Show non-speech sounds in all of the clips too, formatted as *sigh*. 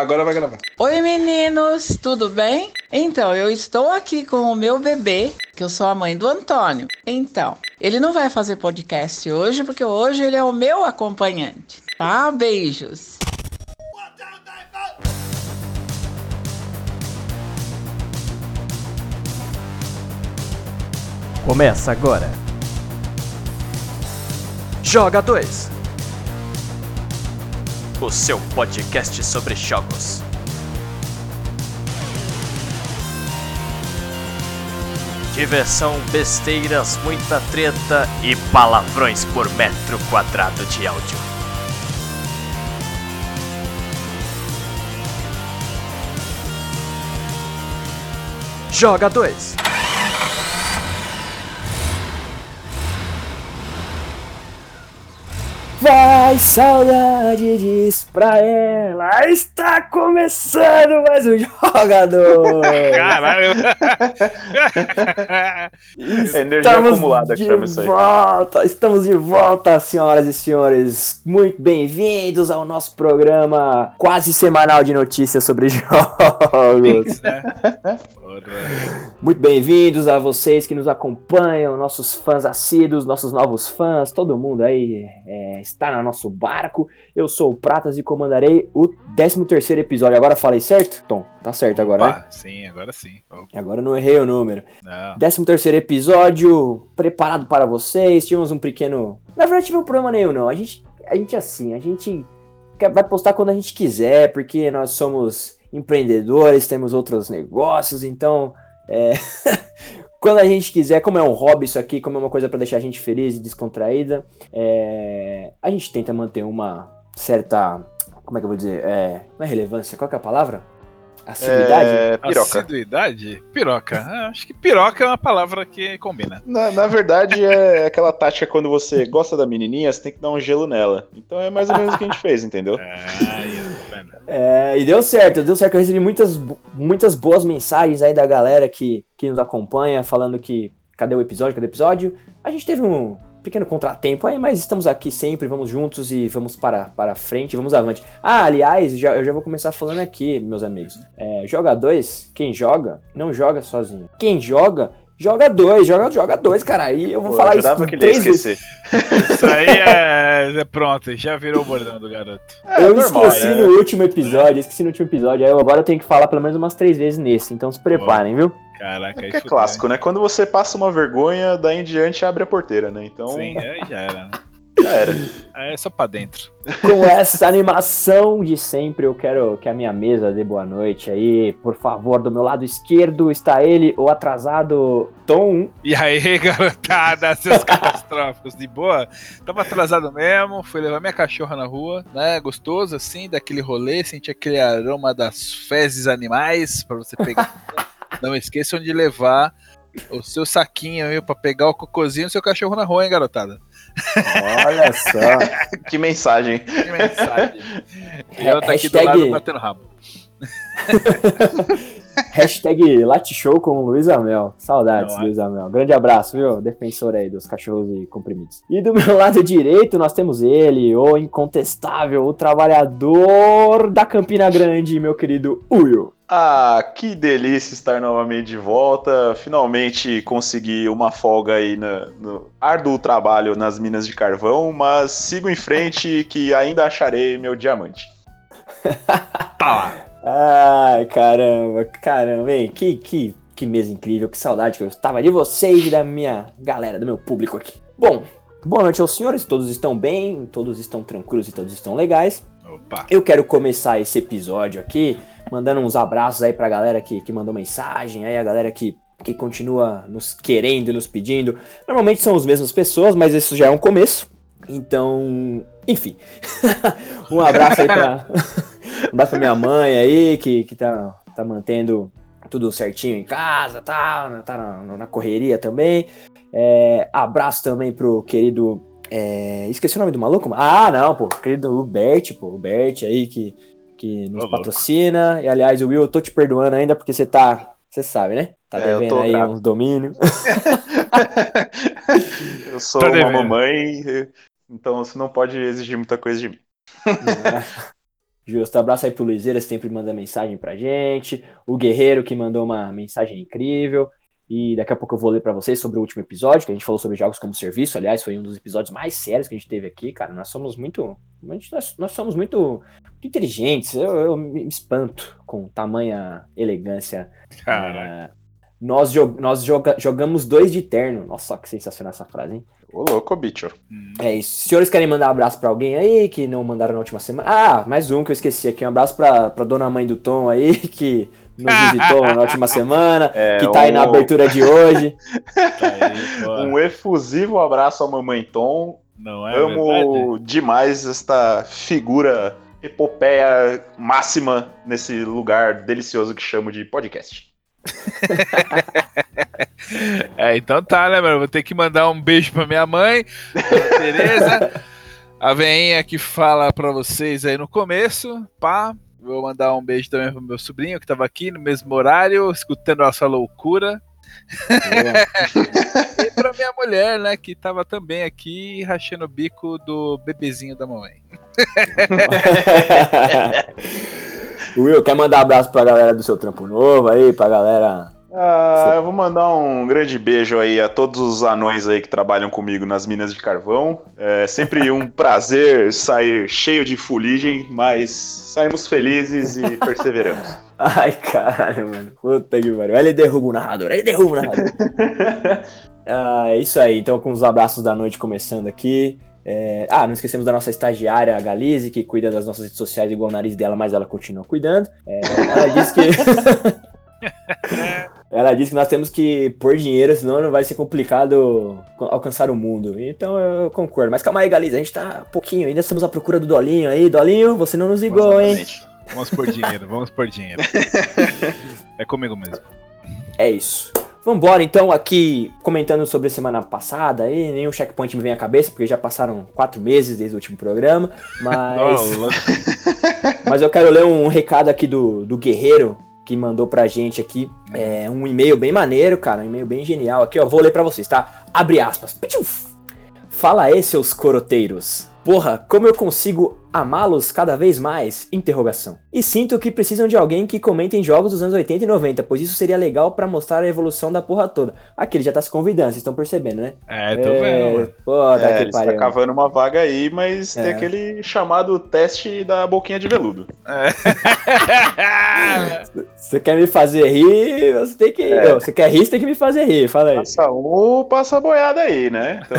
agora vai gravar. Oi meninos, tudo bem? Então, eu estou aqui com o meu bebê, que eu sou a mãe do Antônio. Então, ele não vai fazer podcast hoje, porque hoje ele é o meu acompanhante. Tá? Beijos. Começa agora. Joga 2. O seu podcast sobre jogos. Diversão, besteiras, muita treta e palavrões por metro quadrado de áudio. Joga 2. Vai, saudade, diz pra ela. Está começando mais um *laughs* jogador. Caralho! Energia acumulada que chama isso aí. volta, estamos de volta, senhoras e senhores. Muito bem-vindos ao nosso programa quase semanal de notícias sobre *laughs* jogos. Muito bem-vindos a vocês que nos acompanham, nossos fãs assíduos, nossos novos fãs, todo mundo aí é, está no nosso barco. Eu sou o Pratas e comandarei o 13º episódio. Agora falei certo? Tom, tá certo agora, né? Sim, agora sim. Opa, Agora não errei o número. Não. 13º episódio, preparado para vocês. Tivemos um pequeno... Na verdade, tive um problema nenhum, não. A gente, a gente assim, a gente vai postar quando a gente quiser, porque nós somos empreendedores, temos outros negócios, então... é, *laughs* Quando a gente quiser, como é um hobby isso aqui, como é uma coisa para deixar a gente feliz e descontraída, é, a gente tenta manter uma certa, como é que eu vou dizer, é, não é relevância, qual que é a palavra? Assiduidade? É, piroca. Assiduidade? Piroca. Ah, acho que piroca é uma palavra que combina. Na, na verdade, é aquela tática quando você gosta da menininha, você tem que dar um gelo nela. Então é mais ou menos o que a gente fez, entendeu? Ah, *laughs* vendo? É, e deu certo, deu certo. Eu recebi muitas, muitas boas mensagens aí da galera que, que nos acompanha, falando que cadê o episódio, cadê o episódio. A gente teve um pequeno contratempo aí, mas estamos aqui sempre, vamos juntos e vamos para, para frente, vamos avante. Ah, aliás, já, eu já vou começar falando aqui, meus amigos. É, joga dois, quem joga, não joga sozinho. Quem joga, joga dois, joga, joga dois, cara. Aí eu vou Pô, falar isso jurava que três vezes. Isso aí é, é pronto, já virou o bordão do garoto. É, eu normal, esqueci né? no último episódio, esqueci no último episódio. Aí eu agora eu tenho que falar pelo menos umas três vezes nesse. Então se preparem, viu? Caraca, É é clássico, né? Quando você passa uma vergonha, daí em diante abre a porteira, né? Então? Sim, aí já era, né? Já era. Aí É só pra dentro. Com essa animação de sempre, eu quero que a minha mesa dê boa noite aí. Por favor, do meu lado esquerdo está ele, o atrasado Tom. E aí, garotada, seus catastróficos, de boa? Tava atrasado mesmo, fui levar minha cachorra na rua, né? Gostoso assim, daquele rolê, senti aquele aroma das fezes animais pra você pegar. Não esqueçam de levar o seu saquinho aí pra pegar o cocôzinho do seu cachorro na rua, hein, garotada? Olha só. *laughs* Que mensagem. Que mensagem. E ela tá aqui do lado batendo rabo. *laughs* Hashtag Late Show com o Luiz Amel. Saudades, Não é? Luiz Amel. Grande abraço, viu? Defensor aí dos cachorros e comprimidos. E do meu *laughs* lado direito, nós temos ele, o incontestável, o trabalhador da Campina Grande, meu querido Uyo. Ah, que delícia estar novamente de volta. Finalmente consegui uma folga aí na- no árduo trabalho nas minas de carvão, mas sigo em frente que ainda acharei meu diamante. Tá lá. Ai, caramba, caramba, hein? Que, que, que mesa incrível, que saudade que eu estava de vocês e da minha galera, do meu público aqui. Bom, boa noite aos senhores, todos estão bem, todos estão tranquilos e todos estão legais. Opa. Eu quero começar esse episódio aqui mandando uns abraços aí pra galera que, que mandou mensagem, aí a galera que, que continua nos querendo e nos pedindo. Normalmente são as mesmas pessoas, mas isso já é um começo. Então, enfim. *laughs* um abraço aí pra, *laughs* um abraço pra minha mãe aí, que, que tá, tá mantendo tudo certinho em casa, tá, tá na, na correria também. É, abraço também pro querido. é, esqueci o nome do maluco? Ah, não, pô, querido o Bert, pô, o Bert aí que, que nos Ô, louco. patrocina. E aliás, o Will, eu tô te perdoando ainda porque você tá. Você sabe, né? Tá É, devendo aí bravo. uns domínios. *laughs* Eu sou Tá uma devendo. mamãe, então você não pode exigir muita coisa de mim. *laughs* Justo. Abraço aí pro Luizeira, sempre manda mensagem pra gente. O Guerreiro, que mandou uma mensagem incrível. E daqui a pouco eu vou ler para vocês sobre o último episódio, que a gente falou sobre jogos como serviço. Aliás, foi um dos episódios mais sérios que a gente teve aqui, cara. Nós somos muito. Nós, nós somos muito, muito inteligentes. Eu, eu, me espanto com tamanha elegância. Cara. Uh, nós, nós joga jogamos dois de terno. Nossa, que sensacional essa frase, hein? Ô, louco, bicho. É isso. Senhores querem mandar um abraço para alguém aí que não mandaram na última semana? Ah, mais um que eu esqueci aqui. Um abraço pra, pra dona mãe do Tom aí, *laughs* que nos visitou na última *laughs* semana, é, que tá aí na abertura de hoje. *laughs* Tá aí, um efusivo abraço ao Mamãe Tom. Não é Amo verdade? demais esta figura epopeia máxima nesse lugar delicioso que chamo de podcast. *laughs* é, então tá, né, mano? Vou ter que mandar um beijo pra minha mãe, a Tereza, a veinha que fala pra vocês aí no começo, pá. Vou mandar um beijo também pro meu sobrinho que tava aqui no mesmo horário, escutando essa loucura. *laughs* e pra minha mulher, né, que tava também aqui rachando o bico do bebezinho da mamãe. *laughs* Will, quer mandar abraço pra galera do seu trampo novo aí, pra galera ah, eu vou mandar um grande beijo aí a todos os anões aí que trabalham comigo nas minas de carvão. É sempre um *laughs* prazer sair cheio de fuligem, mas saímos felizes e *laughs* perseveramos. Ai, caralho, mano. Puta que pariu. Ele derruba o narrador, ele derruba o narrador. *laughs* ah, é isso aí. Então, com os abraços da noite começando aqui. É... Ah, não esquecemos da nossa estagiária, a Galize, que cuida das nossas redes sociais igual o nariz dela, mas ela continua cuidando. É... Ela disse que. *laughs* Ela disse que nós temos que pôr dinheiro, senão não vai ser complicado alcançar o mundo. Então eu concordo. Mas calma aí, Galiza, a gente tá pouquinho, ainda estamos à procura do Dolinho aí. Dolinho, você não nos ligou, hein? Vamos por dinheiro, vamos por dinheiro. *laughs* é comigo mesmo. É isso. Vambora, então, aqui comentando sobre a semana passada aí, nenhum checkpoint me vem à cabeça, porque já passaram quatro meses desde o último programa, mas... *laughs* mas eu quero ler um recado aqui do, do Guerreiro, que mandou pra gente aqui é, um e-mail bem maneiro, cara, um e-mail bem genial aqui, ó, vou ler pra vocês, tá? Abre aspas. Fala aí, seus coroteiros. Porra, como eu consigo amá-los cada vez mais? Interrogação. E sinto que precisam de alguém que comente em jogos dos anos 80 e 90, pois isso seria legal para mostrar a evolução da porra toda. Aqui ele já tá se convidando, vocês estão percebendo, né? É, tô é... vendo. Pô, é, ele tá cavando uma vaga aí, mas é. tem aquele chamado teste da boquinha de veludo. É. *laughs* você quer me fazer rir, você tem que. É. Não, você quer rir, você tem que me fazer rir. Fala aí. Passa um, passa a boiada aí, né? Então.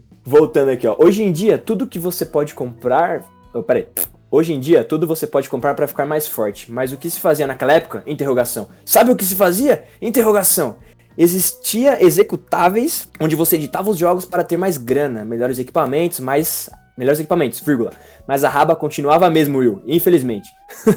*laughs* Voltando aqui, ó. Hoje em dia, tudo que você pode comprar. Oh, peraí. Hoje em dia, tudo você pode comprar para ficar mais forte. Mas o que se fazia naquela época? Interrogação. Sabe o que se fazia? Interrogação. Existia executáveis onde você editava os jogos para ter mais grana, melhores equipamentos, mais melhores equipamentos, vírgula mas a raba continuava mesmo, Will, infelizmente. *laughs*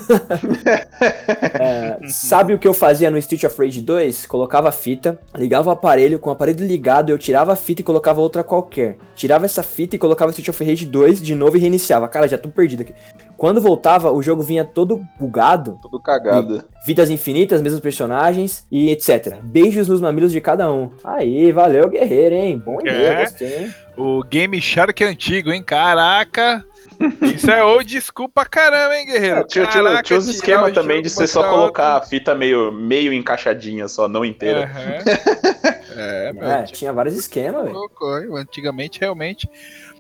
é, sabe o que eu fazia no Street of Rage 2? Colocava a fita, ligava o aparelho, com o aparelho ligado eu tirava a fita e colocava outra qualquer. Tirava essa fita e colocava Street of Rage 2 de novo e reiniciava. Cara, já tô perdido aqui. Quando voltava, o jogo vinha todo bugado. Todo cagado. Vidas infinitas, mesmos personagens e etc. Beijos nos mamilos de cada um. Aí, valeu, guerreiro, hein? Bom é. dia, gostei, hein? O Game Shark é antigo, hein? Caraca! Isso é ou desculpa caramba, hein, guerreiro? É, tinha, Caraca, tinha os esquemas também de você só colocar outro. a fita meio, meio encaixadinha, só não inteira. Uhum. *laughs* é, é, tinha vários esquemas, velho. Antigamente, realmente,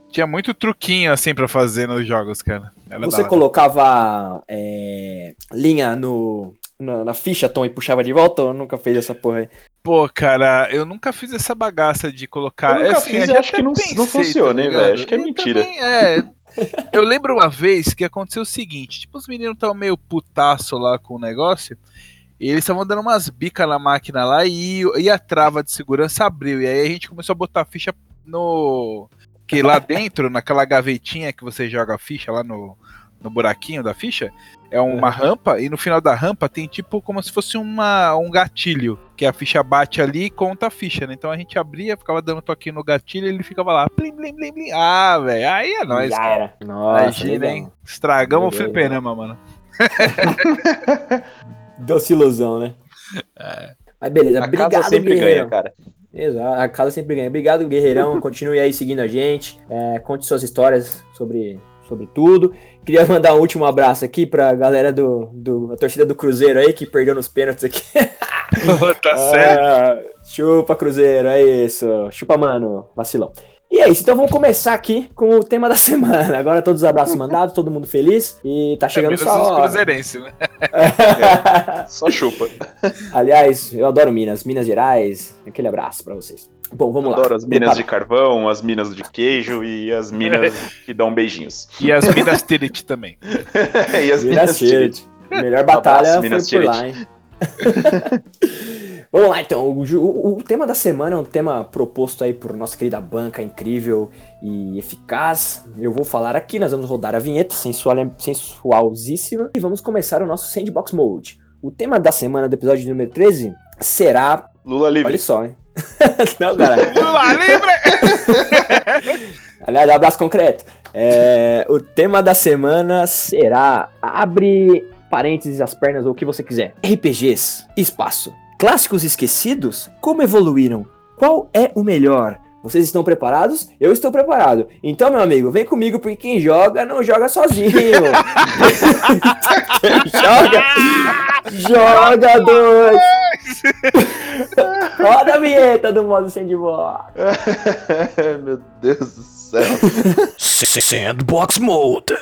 tinha muito truquinho assim pra fazer nos jogos, cara. Era você colocava é, linha no, na, na, ficha, Tom, e puxava de volta ou nunca fez essa porra aí? Pô, cara, eu nunca fiz essa bagaça de colocar. Eu nunca assim, fiz, acho que não, não funciona, tá hein, velho? Acho que é mentira. Também, é, *laughs* eu lembro uma vez que aconteceu o seguinte: tipo, os meninos estavam meio putaço lá com o negócio. E eles estavam dando umas bicas na máquina lá e, e a trava de segurança abriu. E aí a gente começou a botar a ficha no. Que lá dentro, naquela gavetinha que você joga a ficha lá no, no buraquinho da ficha, é uma rampa, e no final da rampa tem tipo como se fosse uma, um gatilho, que a ficha bate ali e conta a ficha, né? Então a gente abria, ficava dando toquinho no gatilho e ele ficava lá, plim, plim, plim, plim. Ah, velho, aí é nóis. Já era. Nossa, Imagina, hein? Estragamos o fliperama, mano. *laughs* Doce ilusão, né? É. Mas beleza, a obrigado, casa sempre ganha, cara. Exato, a casa sempre ganha. Obrigado, Guerreirão. *laughs* Continue aí seguindo a gente. É, conte suas histórias sobre sobre tudo. Queria *laughs* mandar um último abraço aqui pra galera do, do a torcida do Cruzeiro aí, que perdeu nos pênaltis aqui. *laughs* tá certo. Ah, chupa, Cruzeiro, é isso. Chupa, mano, vacilão. E é isso, então vamos começar aqui com o tema da *laughs* semana. Agora todos os abraços mandados, todo mundo feliz. E tá chegando é sua menos os hora. cruzeirenses, né? Só chupa. Aliás, eu adoro Minas, Minas Gerais. Aquele abraço pra vocês. Bom, vamos lá. Adoro as minas de carvão, as minas de queijo e as minas *laughs* que dão beijinhos. E as Minas Tirith também. *laughs* e as Minas minas de Tirith. Melhor batalha Abraço, foi Minas por lá, hein? *laughs* Vamos lá, então. O, o- o tema da semana é um tema proposto aí por nossa querida banca incrível e eficaz. Eu vou falar aqui, nós vamos rodar a vinheta sensual, sensualzíssima e vamos começar o nosso Sandbox Mode. O tema da semana do episódio número 13 será. Lula livre. Olha só, hein? *laughs* Não, cara. Lula livre! *laughs* Aliás, abraço concreto. É, o tema da semana será abre parênteses as pernas ou o que você quiser. RPGs, espaço. Clássicos esquecidos? Como evoluíram? Qual é o melhor? Vocês estão preparados? Eu estou preparado. Então, meu amigo, vem comigo porque quem joga não joga sozinho. *laughs* quem joga, joga dois. *laughs* Roda a vinheta do modo sandbox. *laughs* Meu Deus do céu. Sandbox Mode.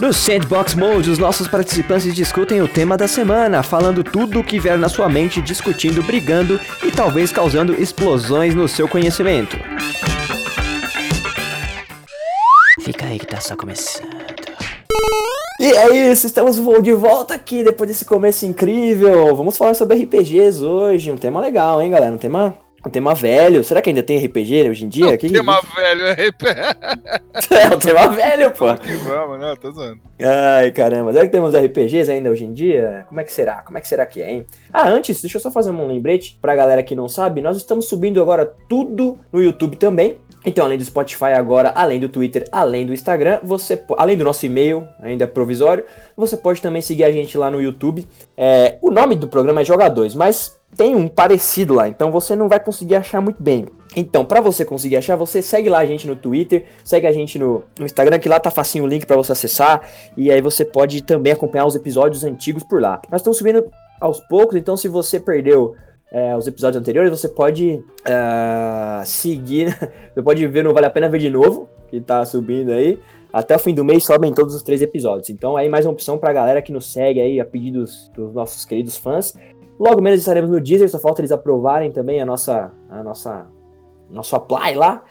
No Sandbox Mode, os nossos participantes discutem o tema da semana, falando tudo o que vier na sua mente, discutindo, brigando e talvez causando explosões no seu conhecimento. Fica aí que tá só começando. E é isso, estamos de volta aqui depois desse começo incrível. Vamos falar sobre RPGs hoje, um tema legal, hein, galera? Um tema, um tema velho. Será que ainda tem RPG hoje em dia? Que- Tema velho, *laughs* É um tema velho, pô. que vamos, não, tô zoando. Ai, caramba. Será que temos RPGs ainda hoje em dia? Como é que será? Como é que será que é, hein? Ah, antes, deixa eu só fazer um lembrete pra galera que não sabe. Nós estamos subindo agora tudo no YouTube também. Então, além do Spotify agora, além do Twitter, além do Instagram, você, além do nosso e-mail, ainda provisório, você pode também seguir a gente lá no YouTube. É, o nome do programa é Jogadores, mas tem um parecido lá, então você não vai conseguir achar muito bem. Então, pra você conseguir achar, você segue lá a gente no Twitter, segue a gente no, no Instagram, que lá tá facinho o link pra você acessar, e aí você pode também acompanhar os episódios antigos por lá. Nós estamos subindo aos poucos, então se você perdeu é, os episódios anteriores, você pode ah, seguir, *laughs* você pode ver no Vale a Pena Ver de novo, que tá subindo aí. Até o fim do mês sobem todos os três episódios. Então aí mais uma opção pra galera que nos segue aí, a pedidos dos nossos queridos fãs. Logo menos estaremos no Deezer, só falta eles aprovarem também a nossa, a nossa, nosso apply lá.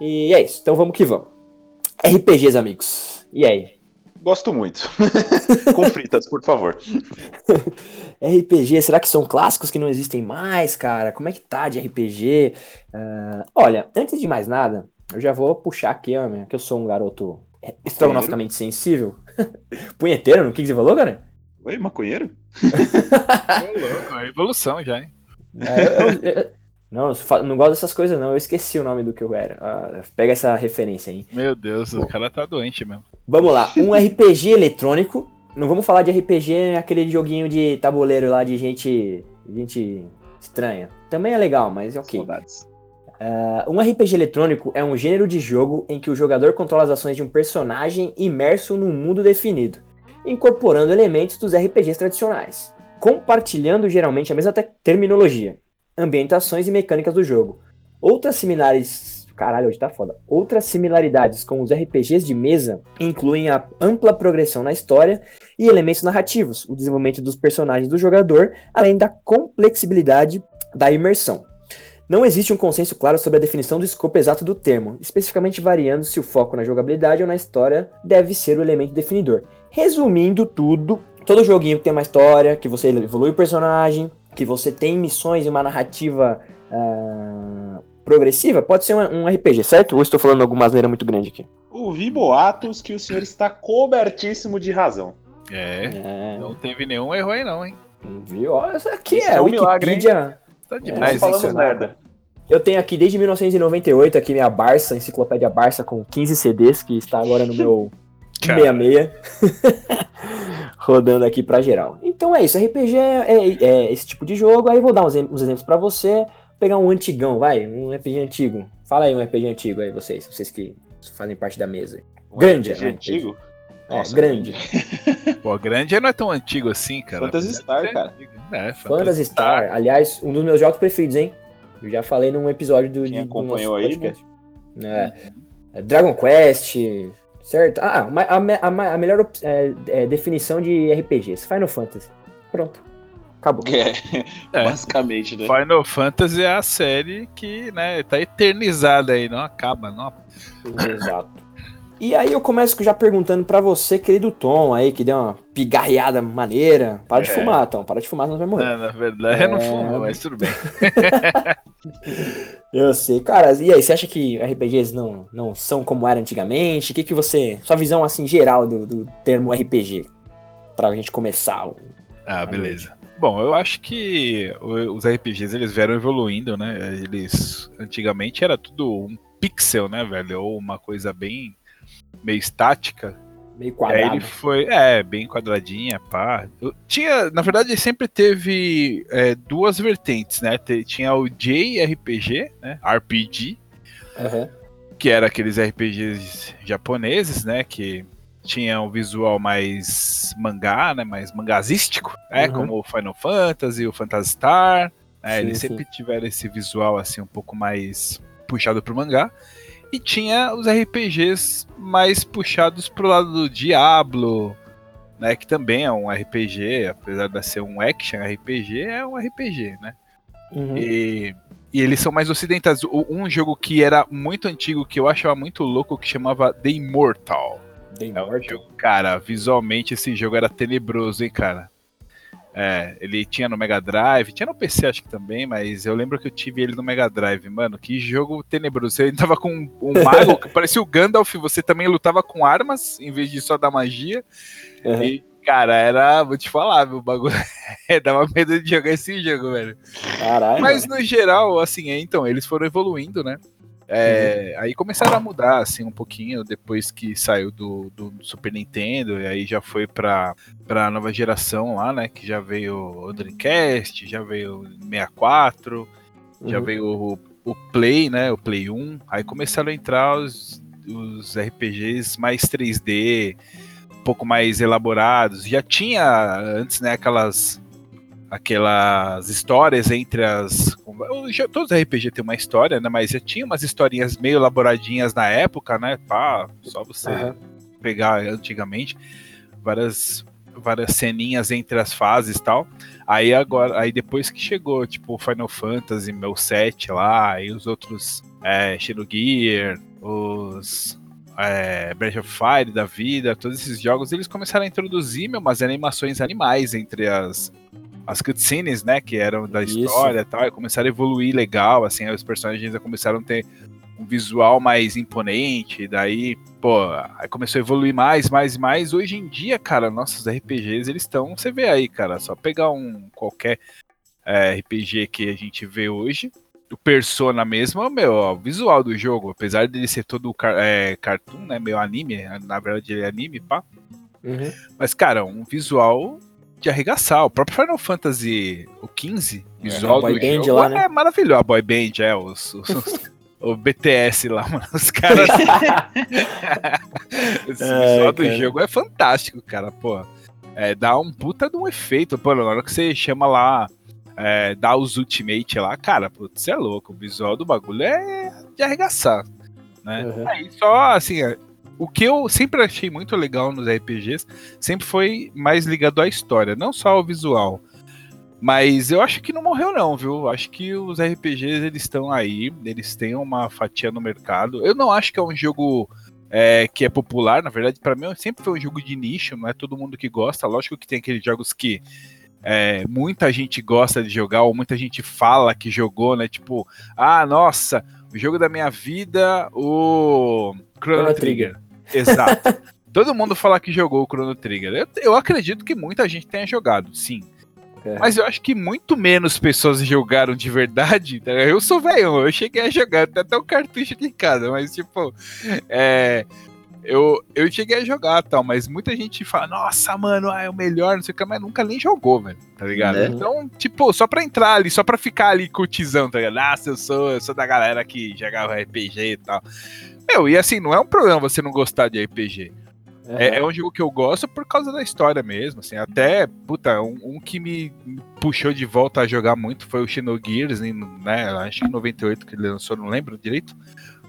E é isso, então vamos que vamos. RPGs, amigos. E aí? Gosto muito. *laughs* Com fritas, por favor. *laughs* RPG, será que são clássicos que não existem mais, cara? Como é que tá de RPG? Ah, olha, antes de mais nada, eu já vou puxar aqui, ó, que eu sou um garoto estrogonoficamente sensível. *laughs* Punheteiro, no que que você falou, cara? Oi, maconheiro? Ô, louco, é evolução já, hein? É, eu- eu- eu- não, não gosto dessas coisas, não. Eu esqueci o nome do que eu era. Ah, pega essa referência aí. Meu Deus, o cara tá doente mesmo. Vamos lá, um RPG eletrônico. Não vamos falar de RPG, aquele joguinho de tabuleiro lá de gente, gente estranha. Também é legal, mas ok. Saudades. Uh, um RPG eletrônico é um gênero de jogo em que o jogador controla as ações de um personagem imerso num mundo definido, incorporando elementos dos RPGs tradicionais, compartilhando geralmente a mesma te- terminologia, ambientações e mecânicas do jogo. Outras similares. Caralho, hoje tá foda. Outras similaridades com os RPGs de mesa incluem a ampla progressão na história e elementos narrativos, o desenvolvimento dos personagens do jogador, além da complexibilidade da imersão. Não existe um consenso claro sobre a definição do escopo exato do termo, especificamente variando se o foco na jogabilidade ou na história deve ser o elemento definidor. Resumindo tudo, todo joguinho que tem uma história, que você evolui o personagem, que você tem missões e uma narrativa ah, progressiva, pode ser um, um RPG, certo? Ou estou falando alguma asneira muito grande aqui? Ouvi boatos que o senhor está cobertíssimo de razão. É, É, não teve nenhum erro aí não, hein? viu? Olha, Isso aqui Isso é, é um milagre? Wikipedia. Tá É, Nós demais falamos isso. merda. Eu tenho aqui desde 1998 aqui minha Barça, enciclopédia Barça com 15 CDs, que está agora no *laughs* meu Cara. 66. *laughs* Rodando aqui pra geral. Então é isso, RPG é, é- é esse tipo de jogo. Aí vou dar uns, uns exemplos pra você. Pegar um antigão, vai, um RPG antigo. Fala aí um RPG antigo aí, vocês. Vocês que fazem parte da mesa. Grande, RPG né? antigo? É, Nossa, grande. *laughs* Pô, grande não é tão antigo assim, cara. Phantasy Star, cara. antigo. É, Phantasy Star. Aliás, um dos meus jogos preferidos, hein? Eu já falei num episódio do, Quem de- do acompanhou nosso aí, né? podcast. É. É Dragon Quest, certo? Ah, a, a, a melhor op- é, é, definição de RPGs, Final Fantasy. Pronto. Acabou. É, É. basicamente, né? Final Fantasy é a série que, né, tá eternizada aí, não acaba, não. Exato. E aí eu começo já perguntando pra você, querido Tom, aí, que deu uma pigarreada maneira. Para de É. fumar, Tom. Para de fumar, senão vai morrer. É, na verdade, eu não É. fumo, mas tudo bem. *laughs* Eu sei. Cara, e aí, você acha que RPGs não, não são como era antigamente? O que, que você. Sua visão assim geral do, do termo RPG? Pra gente começar. o- Ah, beleza. Bom, eu acho que os RPGs eles vieram evoluindo, né? Eles antigamente era tudo um pixel, né, velho? Ou uma coisa bem meio estática. Meio aí quadrado. ele foi, é, bem quadradinha, pá. Eu tinha, na verdade, sempre teve é, duas vertentes, né? Tinha o JRPG, né? RPG, Aham. que era aqueles RPGs japoneses, né? Que tinha um visual mais mangá, né? Mais mangazístico, né? Uhum. Como o Final Fantasy, o Phantasy Star. né, Sim, eles sim. sempre tiveram esse visual assim um pouco mais puxado pro mangá. E tinha os RPGs mais puxados pro lado do Diablo, né? Que também é um RPG, apesar de ser um action RPG, é um RPG, né? Uhum. E, e eles são mais ocidentais. Um jogo que era muito antigo, que eu achava muito louco, que chamava The Immortal. The É um Immortal. jogo, cara, visualmente esse jogo era tenebroso, hein, cara. É, ele tinha no Mega Drive, tinha no PC acho que também, mas eu lembro que eu tive ele no Mega Drive, mano, que jogo tenebroso. Você tava com um *laughs* mago que parecia o Gandalf, você também lutava com armas, em vez de só dar magia. Uhum. E, cara, era, vou te falar, meu bagulho, *laughs* dava medo de jogar esse jogo, velho. Caralho. Mas no geral, assim, é, então, eles foram evoluindo, né? É, Aí começaram a mudar, assim, um pouquinho depois que saiu do, do Super Nintendo, e aí já foi pra, pra nova geração lá, né? Que já veio o Dreamcast, já veio o 64, já Uhum. veio o, o Play, né? O Play 1. Aí começaram a entrar os, os RPGs mais 3D, um pouco mais elaborados. Já tinha antes, né, aquelas aquelas histórias entre as já- todos os RPG tem uma história, né, mas já tinha umas historinhas meio elaboradinhas na época, né, pá, só você Aham. pegar antigamente várias várias ceninhas entre as fases e tal. Aí agora, aí depois que chegou, tipo, Final Fantasy, meu 7 lá, e os outros é, Xenogear, os é, Breath of Fire da vida, todos esses jogos, eles começaram a introduzir meu, umas animações animais entre as, as cutscenes, né, que eram da Isso. história e tal, e começaram a evoluir legal, assim, os personagens já começaram a ter um visual mais imponente, daí, pô, aí começou a evoluir mais, mais e mais. Hoje em dia, cara, nossos RPGs, eles estão, você vê aí, cara, só pegar um qualquer é, RPG que a gente vê hoje, o Persona mesmo, meu, ó, o visual do jogo, apesar dele ser todo é, cartoon, né, meio anime, na verdade ele é anime, pá, Uhum. mas, cara, um visual de arregaçar. O próprio Final Fantasy o 15, É, visual boy do band jogo lá, né? é maravilhoso. A boy band, é, os, os- *laughs* os- o BTS lá, mano, os caras... *laughs* Esse Ai, visual do cara. jogo é fantástico, cara, pô. É, dá um puta de um efeito, pô, na hora que você chama lá, é, dá os ultimate lá, cara, putz, você é louco, o visual do bagulho é de arregaçar, né? Uhum. Aí só, assim, é, o que eu sempre achei muito legal nos RPGs sempre foi mais ligado à história, não só ao visual. Mas eu acho que não morreu não, viu? Acho que os RPGs eles estão aí, eles têm uma fatia no mercado. Eu não acho que é um jogo é, que é popular, na verdade, pra mim sempre foi um jogo de nicho, não é todo mundo que gosta. Lógico que tem aqueles jogos que é, muita gente gosta de jogar, ou muita gente fala que jogou, né? Tipo, ah, nossa, o jogo da minha vida, o Chrono, Chrono Trigger. Exato. *laughs* Todo mundo fala que jogou o Chrono Trigger. Eu, eu acredito que muita gente tenha jogado, sim. É. Mas eu acho que muito menos pessoas jogaram de verdade. tá? Eu sou velho, eu cheguei a jogar, tem até um cartucho aqui em casa, mas tipo, é, Eu, eu cheguei a jogar tal, mas muita gente fala, nossa, mano, ah, é o melhor, não sei o que, mas nunca nem jogou, velho, tá ligado? Né? Então, tipo, só pra entrar ali, só pra ficar ali curtizão, tá ligado? Nossa, eu sou, eu sou da galera que jogava RPG e tal. Meu, e assim, não é um problema você não gostar de RPG. É, é um jogo que eu gosto por causa da história mesmo, assim, até, puta, um, um que me puxou de volta a jogar muito foi o Xenogears, né, acho que em 98 que ele lançou, não lembro direito,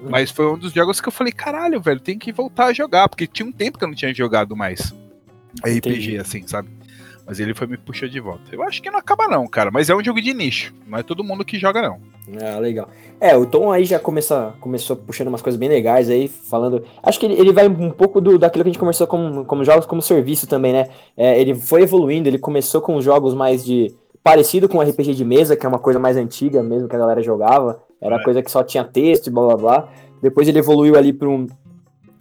mas foi um dos jogos que eu falei, caralho, velho, tem que voltar a jogar, porque tinha um tempo que eu não tinha jogado mais RPG, Entendi. assim, sabe? Mas ele foi me puxou de volta. Eu acho que não acaba não, cara, mas é um jogo de nicho, não é todo mundo que joga não. Ah, legal. É, o Tom aí já começa, começou puxando umas coisas bem legais aí, falando. Acho que ele, ele vai um pouco do, daquilo que a gente começou como, como jogos como serviço também, né? É, ele foi evoluindo, ele começou com jogos mais de. parecido com RPG de mesa, que é uma coisa mais antiga mesmo que a galera jogava. Era É. coisa que só tinha texto e blá blá blá. Depois ele evoluiu ali para um.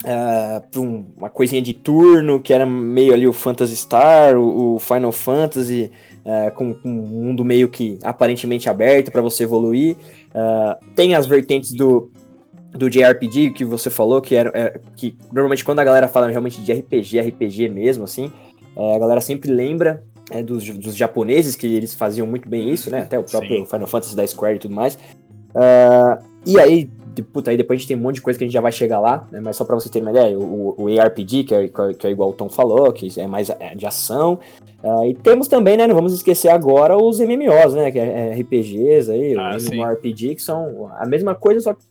Ah, pra um- uma coisinha de turno, que era meio ali o Phantasy Star, o, o Final Fantasy, ah, com, com um mundo meio que aparentemente aberto para você evoluir. Ah, tem as vertentes do, do JRPG que você falou, que era é, que normalmente quando a galera fala realmente de RPG, RPG mesmo, assim, é, a galera sempre lembra é, dos, dos japoneses, que eles faziam muito bem isso, né? Até o próprio Sim. Final Fantasy da Square e tudo mais. Ah, e aí, de- puta, aí depois a gente tem um monte de coisa que a gente já vai chegar lá, né? Mas só pra você ter uma ideia, o, o ARPG, que é, que é igual o Tom falou, que é mais é, de ação. Ah, e temos também, né? Não vamos esquecer agora os MMOs, né? Que é, é RPGs aí, Ah, o sim. MMORPG, que são a mesma coisa, só que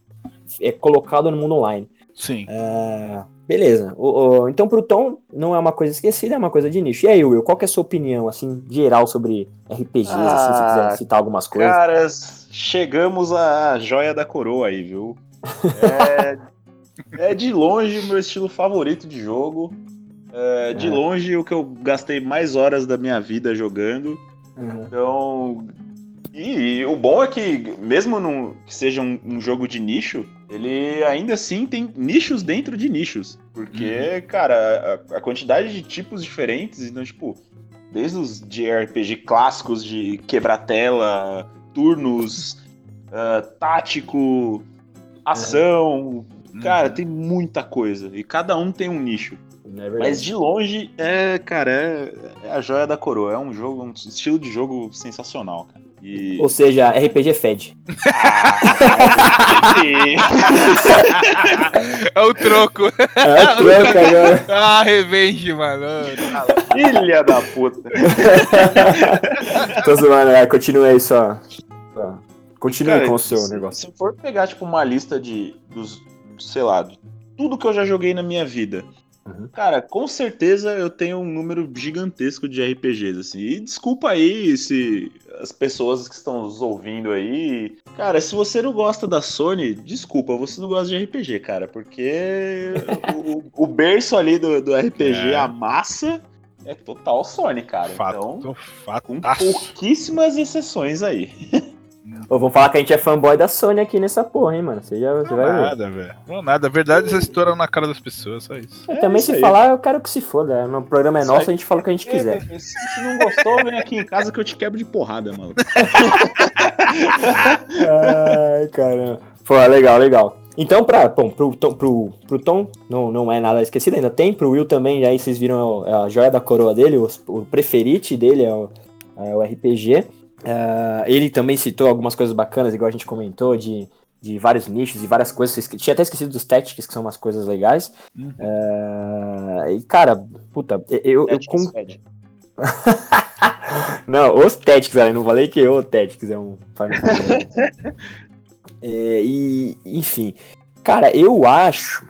é colocado no mundo online. Sim. Ah, beleza. O- o- então, pro Tom, não é uma coisa esquecida, é uma coisa de nicho. E aí, Will, qual que é a sua opinião, assim, geral sobre RPGs, assim, se Ah, quiser citar algumas coisas? Caras, chegamos à joia da coroa aí, viu? É, é de longe o meu estilo favorito de jogo. É de É. longe o que eu gastei mais horas da minha vida jogando. Uhum. Então. E, e o bom é que, mesmo num, que seja um, um jogo de nicho, ele ainda assim tem nichos dentro de nichos. Porque, cara, a, a quantidade de tipos diferentes, então, tipo, desde os de RPG clássicos de quebra-tela, turnos, ah, tático, ação. Cara, tem muita coisa. E cada um tem um nicho. É. Mas de longe, é, cara, é, é a joia da coroa. É um jogo, um estilo de jogo sensacional, cara. E. Ou seja, RPG fed. *laughs* É o troco. É, troca agora. *laughs* Ah, revenge, mano. Filha da puta. Tô zoando, é, continua aí só. Continue Cara, com o seu se, negócio. Se eu for pegar, tipo, uma lista de. Dos, sei lá, de tudo que eu já joguei na minha vida. Uhum. Cara, com certeza eu tenho um número gigantesco de RPGs, assim. E desculpa aí se as pessoas que estão nos ouvindo aí. Cara, se você não gosta da Sony, desculpa, você não gosta de RPG, cara. Porque o, o berço ali do, do RPG, É. a massa, é total Sony, cara. Fato. Então, fato. com pouquíssimas exceções aí. *laughs* Ô, vamos falar que a gente é fanboy da Sony aqui nessa porra, hein, mano. Você, já, você Não vai ver. nada, velho. Não nada. A verdade vocês estouram na cara das pessoas, só isso. É, É também isso se aí. falar, eu quero que se foda. O programa é nosso, a gente fala o que a gente quiser. É, se, não gostou, vem aqui em casa que eu te quebro de porrada, mano. Ai, caramba. Pô, legal, legal. Então, pra, bom, pro, Tom- pro, pro Tom, não, não é nada esquecido, ainda tem. Pro Will também, aí vocês viram a, a joia da coroa dele, o, o preferite dele é o, é o RPG. Ah, ele também citou algumas coisas bacanas, igual a gente comentou, de, de vários nichos e várias coisas. Tinha até esquecido dos Tactics, que são umas coisas legais. Uhum. Ah, e, cara, puta, eu, eu, com, *laughs* não, os Tactics, eu não falei que o Tactics é um Fantasy. *laughs* É, e, enfim, cara, eu acho,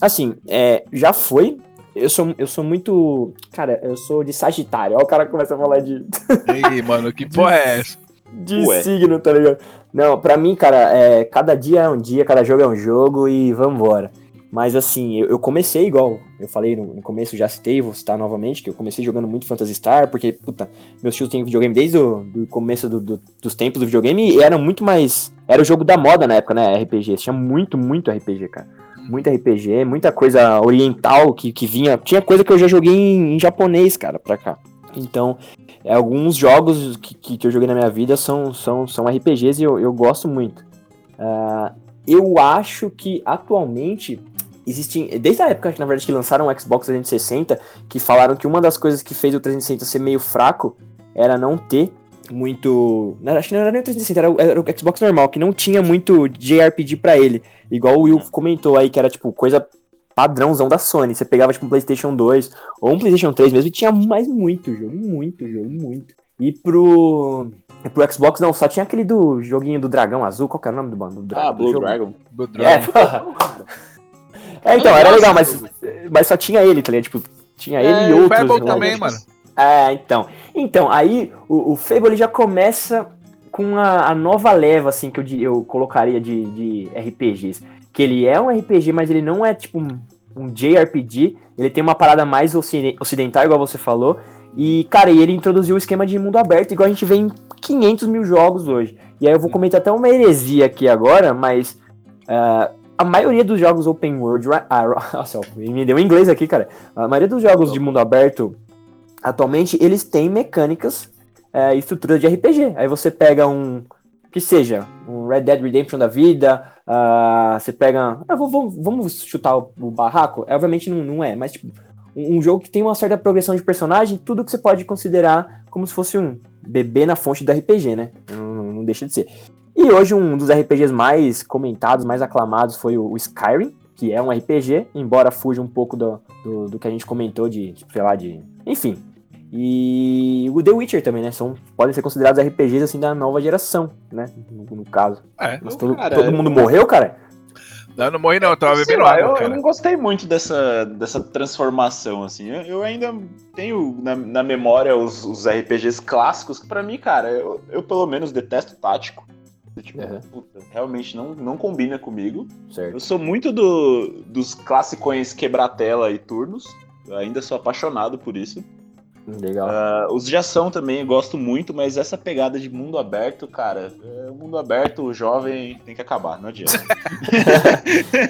assim, é, já foi. Eu sou, eu sou muito. Cara, eu sou de Sagitário. Ó, o cara começa a falar de, E aí, mano, que porra é essa? de Ué. signo, tá ligado? Não, pra mim, cara, é, cada dia é um dia, cada jogo é um jogo e vambora. Mas assim, eu, eu comecei igual, eu falei no, no começo, já citei, vou citar novamente, que eu comecei jogando muito Phantasy Star, porque, puta, meus tios têm videogame desde o do começo do- do- dos tempos do videogame e era muito mais. Era o jogo da moda na época, né? RPG. Tinha muito, muito RPG, cara. Muito RPG, muita coisa oriental que, que vinha. Tinha coisa que eu já joguei em, em japonês, cara, pra cá. Então, é, alguns jogos que, que, que eu joguei na minha vida são, são, são RPGs e eu, eu gosto muito. Ah, eu acho que atualmente existem. Desde a época na verdade, que lançaram o Xbox 360, que falaram que uma das coisas que fez o 360 ser meio fraco era não ter muito. Acho que não era nem o 360, era o, era o Xbox normal, que não tinha muito JRPG pra ele. Igual o Will comentou aí, que era tipo coisa padrãozão da Sony. Você pegava tipo um PlayStation 2 ou um PlayStation 3 mesmo e tinha mais muito jogo, muito jogo, muito. E pro. Pro Xbox não, só tinha aquele do joguinho do dragão azul, qual que era o nome do bando? Ah, Blue jogo? Dragon. Blue É, Dragon. *laughs* é, então, Eu era legal, mas, do- *laughs* mas só tinha ele, tá ligado? Tipo, tinha ele É, e o outros. Fable né? também, mano. É, então. Então, aí o, o Fable ele já começa com a, a nova leva, assim, que eu, eu colocaria de, de RPGs. Que ele é um RPG, mas ele não é tipo um, um JRPG. Ele tem uma parada mais ociden- ocidental, igual você falou. E, cara, ele introduziu o esquema de mundo aberto, igual a gente vê em 500 mil jogos hoje. E aí eu vou comentar até uma heresia aqui agora, mas. ah, a maioria dos jogos open world. Ah, *laughs* nossa, me deu em inglês aqui, cara. A maioria dos jogos de mundo aberto atualmente eles têm mecânicas é, e estrutura de RPG. Aí você pega um que seja um Red Dead Redemption da vida, ah, você pega, ah, vou- vou- vamos chutar o, o barraco. É, obviamente não, não é, mas tipo um, um jogo que tem uma certa progressão de personagem, tudo que você pode considerar como se fosse um bebê na fonte do RPG, né? Não, não- deixa de ser. E hoje um dos RPGs mais comentados, mais aclamados foi o, o Skyrim, que é um RPG, embora fuja um pouco do, do, do que a gente comentou de, tipo, sei lá, de. Enfim. E o The Witcher também, né? São, podem ser considerados RPGs assim da nova geração, né? No, no caso. É. Mas todo, Cara, todo mundo morreu, cara? Não, não morri não, eu tava bebendo água, eu, eu não gostei muito dessa, dessa transformação, assim. Eu, eu ainda tenho na, na memória os, os RPGs clássicos, que pra mim, cara, eu, eu pelo menos detesto tático. Tipo, Uhum. puta, realmente não, não combina comigo. Certo. Eu sou muito do, dos classicões quebrar-tela e turnos. Eu ainda sou apaixonado por isso. Legal. Ah, os de ação também eu gosto muito, mas essa pegada de mundo aberto, cara, é, o mundo aberto, o jovem tem que acabar, não adianta. *laughs*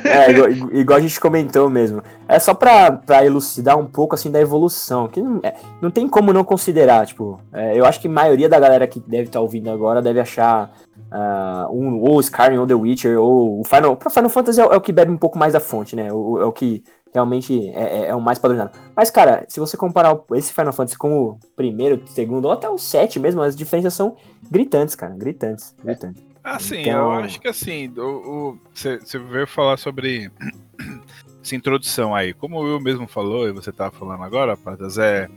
É, igual, igual a gente comentou mesmo. É só pra, pra elucidar um pouco, assim, da evolução. Que não, é, não tem como não considerar, tipo... é, eu acho que a maioria da galera que deve estar ouvindo agora deve achar ah, um, ou Skyrim, ou The Witcher, ou o Final... Pra Final Fantasy é, o- é o que bebe um pouco mais da fonte, né? O, é o que realmente é, é- é o mais padronizado. Mas, cara, se você comparar esse Final Fantasy com o primeiro, segundo, ou até o 7 mesmo, as diferenças são gritantes, cara. Gritantes, gritantes. Assim, Então- eu acho que assim, você veio falar sobre *clears throat* essa introdução aí. Como o Will mesmo falou, e você tava falando agora, Patas, é,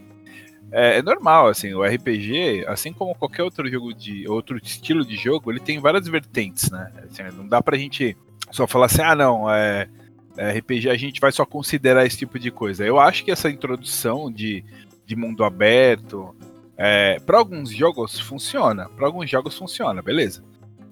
é, é normal, assim, o RPG, assim como qualquer outro jogo de. outro estilo de jogo, ele tem várias vertentes, né? Assim, não dá pra gente só falar assim, ah não, é, é RPG a gente vai só considerar esse tipo de coisa. Eu acho que essa introdução de, de mundo aberto. É, para alguns jogos funciona, para alguns jogos funciona, beleza.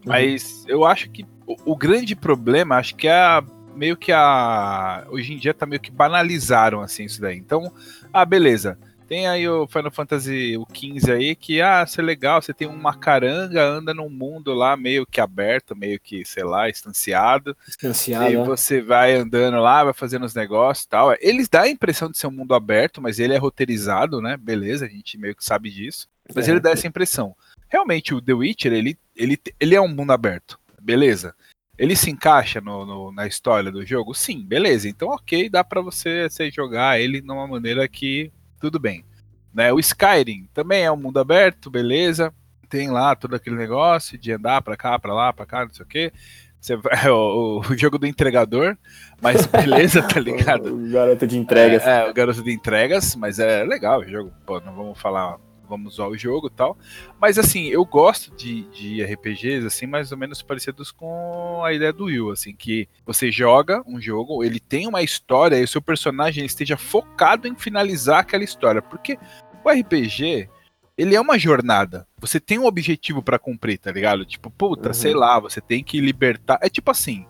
Mas eu acho que o, o grande problema, acho que é a- meio que a. Hoje em dia tá meio que banalizaram assim isso daí. Então, ah, beleza. Tem aí o Final Fantasy o 15 aí que, ah, isso é legal, você tem uma caranga, anda num mundo lá meio que aberto, meio que, sei lá, estanciado. Distanciado, E né? você vai andando lá, vai fazendo os negócios e tal. Eles dão a impressão de ser um mundo aberto, mas ele é roteirizado, né? Beleza, a gente meio que sabe disso. Mas É. ele dá essa impressão. Realmente, o The Witcher, ele, ele, ele é um mundo aberto, beleza. Ele se encaixa no, no- na história do jogo? Sim, beleza. Então, ok, dá pra você, você jogar ele de uma maneira que tudo bem. Né? O Skyrim também é um mundo aberto, beleza. Tem lá todo aquele negócio de andar pra cá, pra lá, pra cá, não sei o quê. Você vai, *laughs* o, o jogo do entregador, mas *laughs* beleza, tá ligado? O garoto de entregas. É, é, o garoto de entregas, mas é legal o jogo. Pô, não vamos falar, vamos usar o jogo e tal. Mas assim, eu gosto de, de RPGs, assim, mais ou menos parecidos com a ideia do Will, assim, que você joga um jogo, ele tem uma história e o seu personagem esteja focado em finalizar aquela história. Porque o RPG, ele é uma jornada. Você tem um objetivo pra cumprir, tá ligado? Tipo, puta, Uhum. sei lá, você tem que libertar. É tipo assim.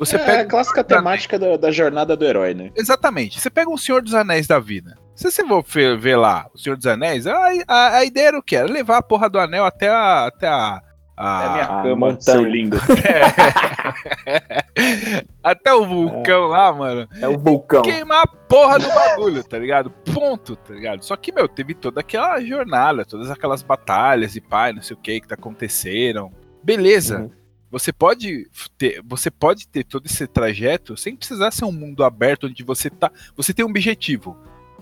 Você é pega a clássica temática da, da jornada do herói, né? Exatamente. Você pega um Senhor dos Anéis da vida. Se você for ver lá o Senhor dos Anéis, a, a, a ideia era o quê? Era levar a porra do anel até a. Até a, a- é a minha a cama, montanha. seu lindo. *laughs* até o vulcão lá, mano. É o vulcão. Queimar a porra do bagulho, tá ligado? Ponto, tá ligado? Só que, meu, teve toda aquela jornada, todas aquelas batalhas e pai, não sei o que que tá aconteceram. Beleza. Uhum. Você pode ter, você pode ter todo esse trajeto sem precisar ser um mundo aberto onde você tá, você tem um objetivo.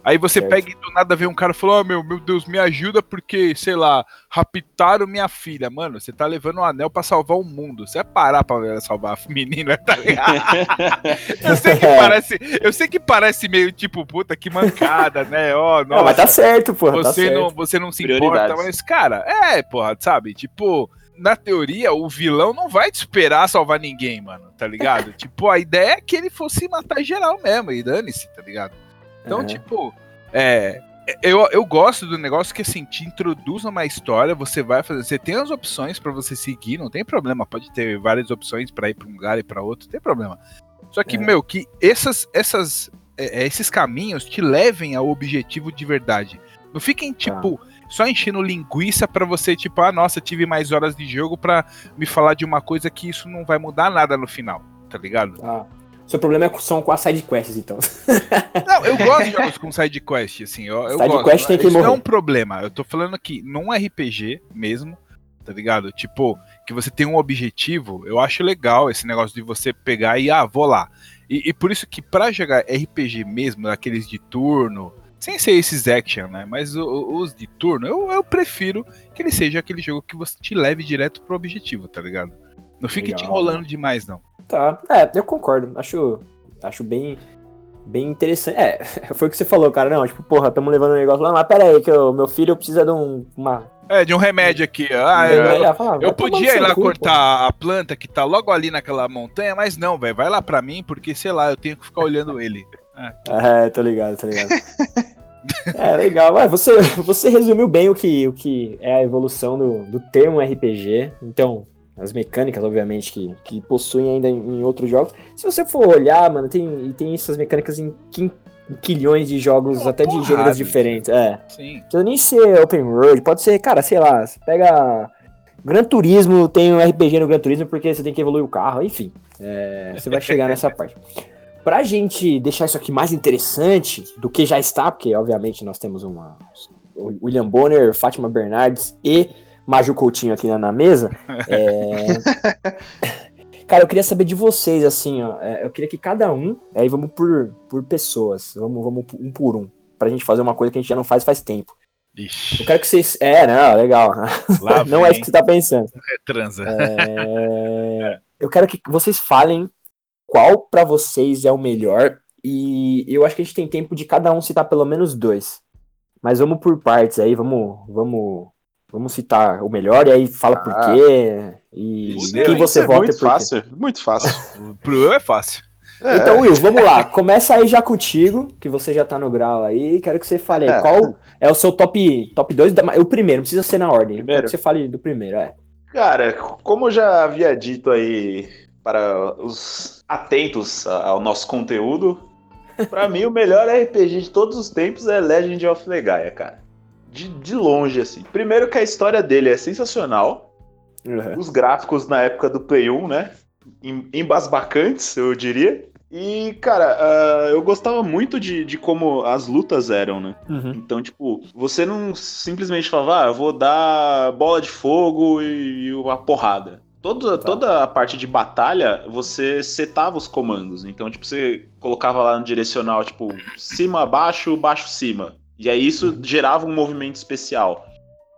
Aí você Certo. pega e do nada vê um cara falou: "Oh, meu, meu Deus, me ajuda porque, sei lá, raptaram minha filha". Mano, você tá levando um anel pra salvar o mundo. Você vai parar pra salvar a *laughs* menina, tá ligado? *laughs* eu sei que parece, eu sei que parece meio tipo, puta, que mancada, né? Ó, *laughs* Não, mas tá certo, porra. tá você certo. não, você não se importa, mas cara, é, porra, sabe? Tipo, na teoria, o vilão não vai te esperar salvar ninguém, mano, tá ligado? *laughs* tipo, a ideia é que ele fosse matar geral mesmo, e dane-se, tá ligado? Então, Aham. tipo, é. Eu, eu gosto do negócio que assim, te introduz numa história, você vai fazer. Você tem as opções pra você seguir, não tem problema. Pode ter várias opções pra ir pra um lugar e pra outro, não tem problema. Só que, É. meu, que essas, essas, é, é, esses caminhos te levem ao objetivo de verdade. Não fiquem, tipo, só enchendo linguiça pra você, tipo, ah, nossa, tive mais horas de jogo pra me falar de uma coisa que isso não vai mudar nada no final, tá ligado? Ah, seu problema é com- são com as sidequests, então. *laughs* Não, eu gosto de jogos com side quest, assim, eu, eu Side gosto. quest tem que Isso não é morrer. um problema. Eu tô falando que num RPG mesmo, tá ligado? Tipo, que você tem um objetivo, eu acho legal esse negócio de você pegar e, ah, vou lá. E, e por isso que pra jogar RPG mesmo, daqueles de turno, sem ser esses action, né? Mas os de turno, eu, eu prefiro que ele seja aquele jogo que você te leve direto pro objetivo, tá ligado? Não fique te Legal. enrolando demais, não. Tá, é, eu concordo. Acho, acho bem, bem interessante. É, *laughs* foi o que você falou, cara. Não, tipo, porra, estamos levando um negócio lá, mas pera aí, que o meu filho precisa de um, uma. É, de um remédio aqui. Ah, eu, fala, Eu vai tomar podia ir lá cu, cortar a planta que tá logo ali naquela montanha, mas não, velho. Vai lá pra mim, porque, sei lá, eu tenho que ficar olhando ele. Pô. É, tô ligado, tô ligado. *laughs* é, legal. Ué, você, você resumiu bem o que, o que é a evolução do, do termo RPG. Então, as mecânicas, obviamente, que, que possuem ainda em, em outros jogos. Se você for olhar, mano, tem, e tem essas mecânicas em, em quilhões de jogos, até de gêneros diferentes. É. Sim. precisa nem ser open world, pode ser, cara, sei lá, você pega Gran Turismo, tem um RPG no Gran Turismo porque você tem que evoluir o carro, enfim, é, você vai chegar nessa *laughs* parte. Pra gente deixar isso aqui mais interessante do que já está, porque obviamente nós temos uma William Bonner, Fátima Bernardes e Maju Coutinho aqui na, na mesa, *laughs* é, Cara, eu queria saber de vocês, assim, ó. é, Eu queria que cada um. Aí vamos por, por pessoas. Vamos, vamos um por um. Pra gente fazer uma coisa que a gente já não faz faz tempo. Ixi, Eu quero que vocês. É, não, legal. lá *laughs* não é isso vem, que você tá pensando. é transa. É, *laughs* Eu quero que vocês falem qual pra vocês é o melhor. E eu acho que a gente tem tempo de cada um citar pelo menos dois. Mas vamos por partes aí, vamos, vamos, vamos citar o melhor e aí fala por Ah. quê. E quem é- você isso é vota e muito por quê. fácil, muito fácil. *laughs* Pro eu é fácil. Então, Will, vamos lá. Começa aí já contigo, que você já tá no grau aí. Quero que você fale aí É. qual é o seu top, top 2. O primeiro, não precisa ser na ordem. Primeiro? Quero que você fale do primeiro, é. Cara, como eu já havia dito aí para os atentos ao nosso conteúdo, pra mim o melhor RPG de todos os tempos é Legend of Legaia, cara. De, de longe, assim. Primeiro que a história dele é sensacional. Os gráficos na época do Play 1, né? em- Embasbacantes, eu diria. E, cara, ah, eu gostava muito de, de como as lutas eram, né? Uhum. Então, tipo, você não simplesmente falava, ah, eu vou dar bola de fogo e uma porrada. Toda, Tá. toda a parte de batalha, você setava os comandos. Então, tipo, você colocava lá no direcional, tipo, cima, baixo, baixo, cima. E aí isso gerava um movimento especial.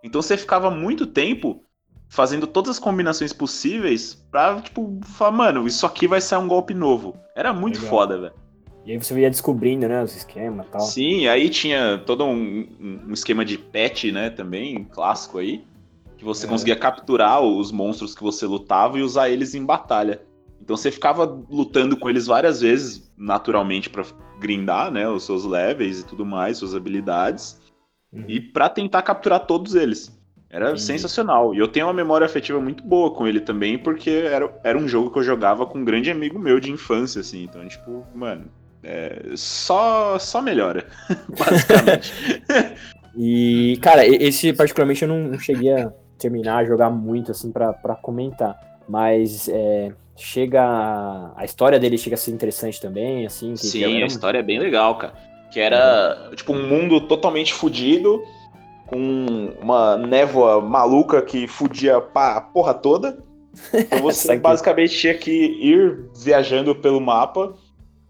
Então você ficava muito tempo fazendo todas as combinações possíveis pra, tipo, falar, mano, isso aqui vai ser um golpe novo. Era muito Legal. foda, velho. E aí você ia descobrindo, né, os esquemas e tal. Sim, aí tinha todo um, um- esquema de pet, né, também, clássico aí, que você É. conseguia capturar os monstros que você lutava e usar eles em batalha. Então você ficava lutando com eles várias vezes, naturalmente, pra grindar, né, os seus levels e tudo mais, suas habilidades, Uhum. e pra tentar capturar todos eles. Era sensacional. E eu tenho uma memória afetiva muito boa com ele também, porque era, era um jogo que eu jogava com um grande amigo meu de infância, assim. Então, tipo, mano, é, só, só melhora, *laughs* basicamente. *laughs* E, cara, esse particularmente eu não cheguei a terminar, a jogar muito, assim, pra, pra comentar. Mas é, chega. a- A história dele chega a ser interessante também, assim. Sim, era- a história é bem legal, cara. Que era, tipo, um mundo totalmente fudido, com uma névoa maluca que fudia a porra toda. *laughs* Então você basicamente tinha que ir viajando pelo mapa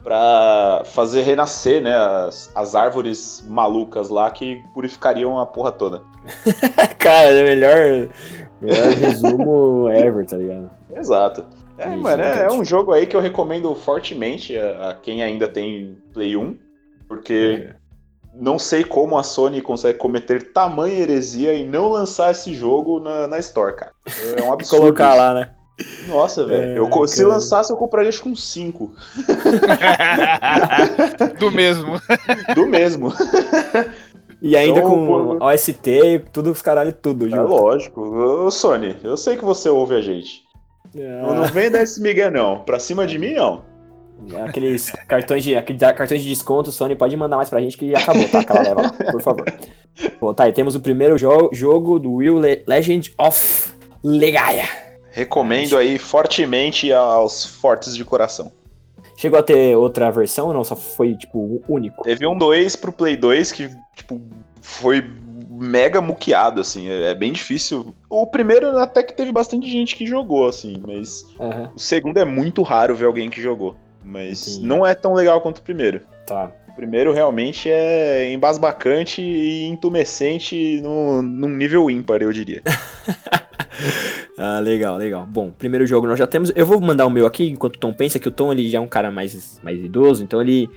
pra fazer renascer, né, as, as árvores malucas lá que purificariam a porra toda. *laughs* Cara, é o melhor, melhor resumo ever, tá ligado? Exato. É, Isso, mano, é, é exatamente. um jogo aí que eu recomendo fortemente a, a quem ainda tem Play 1, porque É. não sei como a Sony consegue cometer tamanha heresia e não lançar esse jogo na, na Store, cara. É um *laughs* absurdo. Colocar lá, né? Nossa, velho. É, eu co- se cara. lançasse, eu compraria acho que uns 5. *laughs* Do mesmo. Do mesmo. E ainda Então, com pô, OST, tudo os caralho, tudo É junto. lógico. Ô, Sony, eu sei que você ouve a gente. Não, não vem dar esse migué, não. Pra cima de mim, não. aqueles cartões de, aqueles cartões de desconto, Sony, pode mandar mais pra gente que acabou, tá? Aquela leva lá, por favor. Bom, tá, e temos o primeiro jo jogo do Will Le Legend of Legaia. Recomendo aí fortemente aos fortes de coração. Chegou a ter outra versão ou não? Só foi, tipo, o único? Teve um 2 pro Play 2 que, tipo, foi mega muqueado, assim. É, é bem difícil. O primeiro até que teve bastante gente que jogou, assim, mas Aham, o segundo é muito raro ver alguém que jogou. Mas Entendi. não é tão legal quanto o primeiro. tá. Primeiro realmente é embasbacante e entumescente num, num nível ímpar, eu diria. *laughs* Ah, legal, legal. Bom, primeiro jogo nós já temos. Eu vou mandar o meu aqui, enquanto o Tom pensa que o Tom ele já é um cara mais, mais idoso, então ele,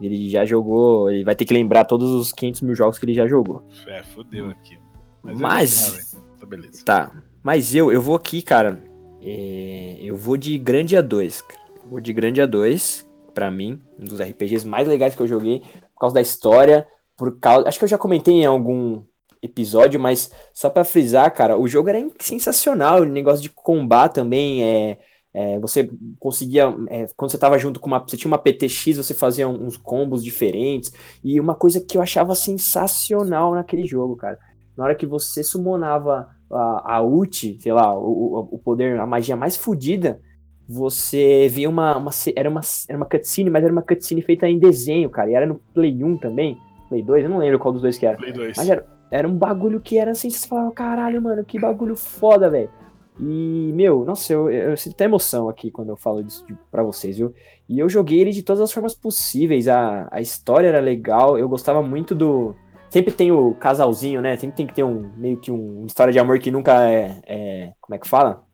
ele já jogou, ele vai ter que lembrar todos os 500 mil jogos que ele já jogou. É, fodeu aqui. Mas- eu- ah, velho, Tá beleza. Tá, mas eu, eu vou aqui, cara. é, eu vou de Grande A2. cara. Eu Vou de Grande A2, pra mim, um dos RPGs mais legais que eu joguei, por causa da história, por causa. Acho que eu já comentei em algum episódio, mas só pra frisar, cara, o jogo era sensacional. O negócio de combate também é. é, você conseguia, é, quando você tava junto com uma, você tinha uma PTX, você fazia uns combos diferentes, e uma coisa que eu achava sensacional naquele jogo, cara, na hora que você summonava a, a ult, sei lá, o- o poder, a magia mais fodida, você via uma, uma era uma era uma cutscene, mas era uma cutscene feita em desenho, cara, e era no Play 1 também, Play 2, eu não lembro qual dos dois que era. Play 2. Mas era, era um bagulho que era assim, você falava, caralho, mano, que bagulho foda, velho. E, meu, nossa, eu, eu sinto até emoção aqui quando eu falo disso pra vocês, viu? E eu joguei ele de todas as formas possíveis, a, a história era legal, eu gostava muito do... Sempre tem o casalzinho, né? Sempre tem que ter um, meio que um, uma história de amor que nunca é, é- como é que fala?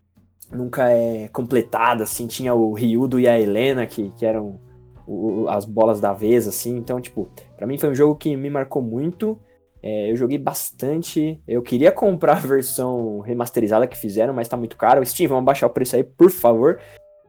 Nunca é completada, assim, tinha o Ryudo e a Helena, que, que eram o- as bolas da vez, assim, então, tipo, Pra mim foi um jogo que me marcou muito. É, eu joguei bastante. Eu queria *laughs* comprar a versão remasterizada que fizeram, mas tá muito caro. Steam, vamos baixar o preço aí, por favor.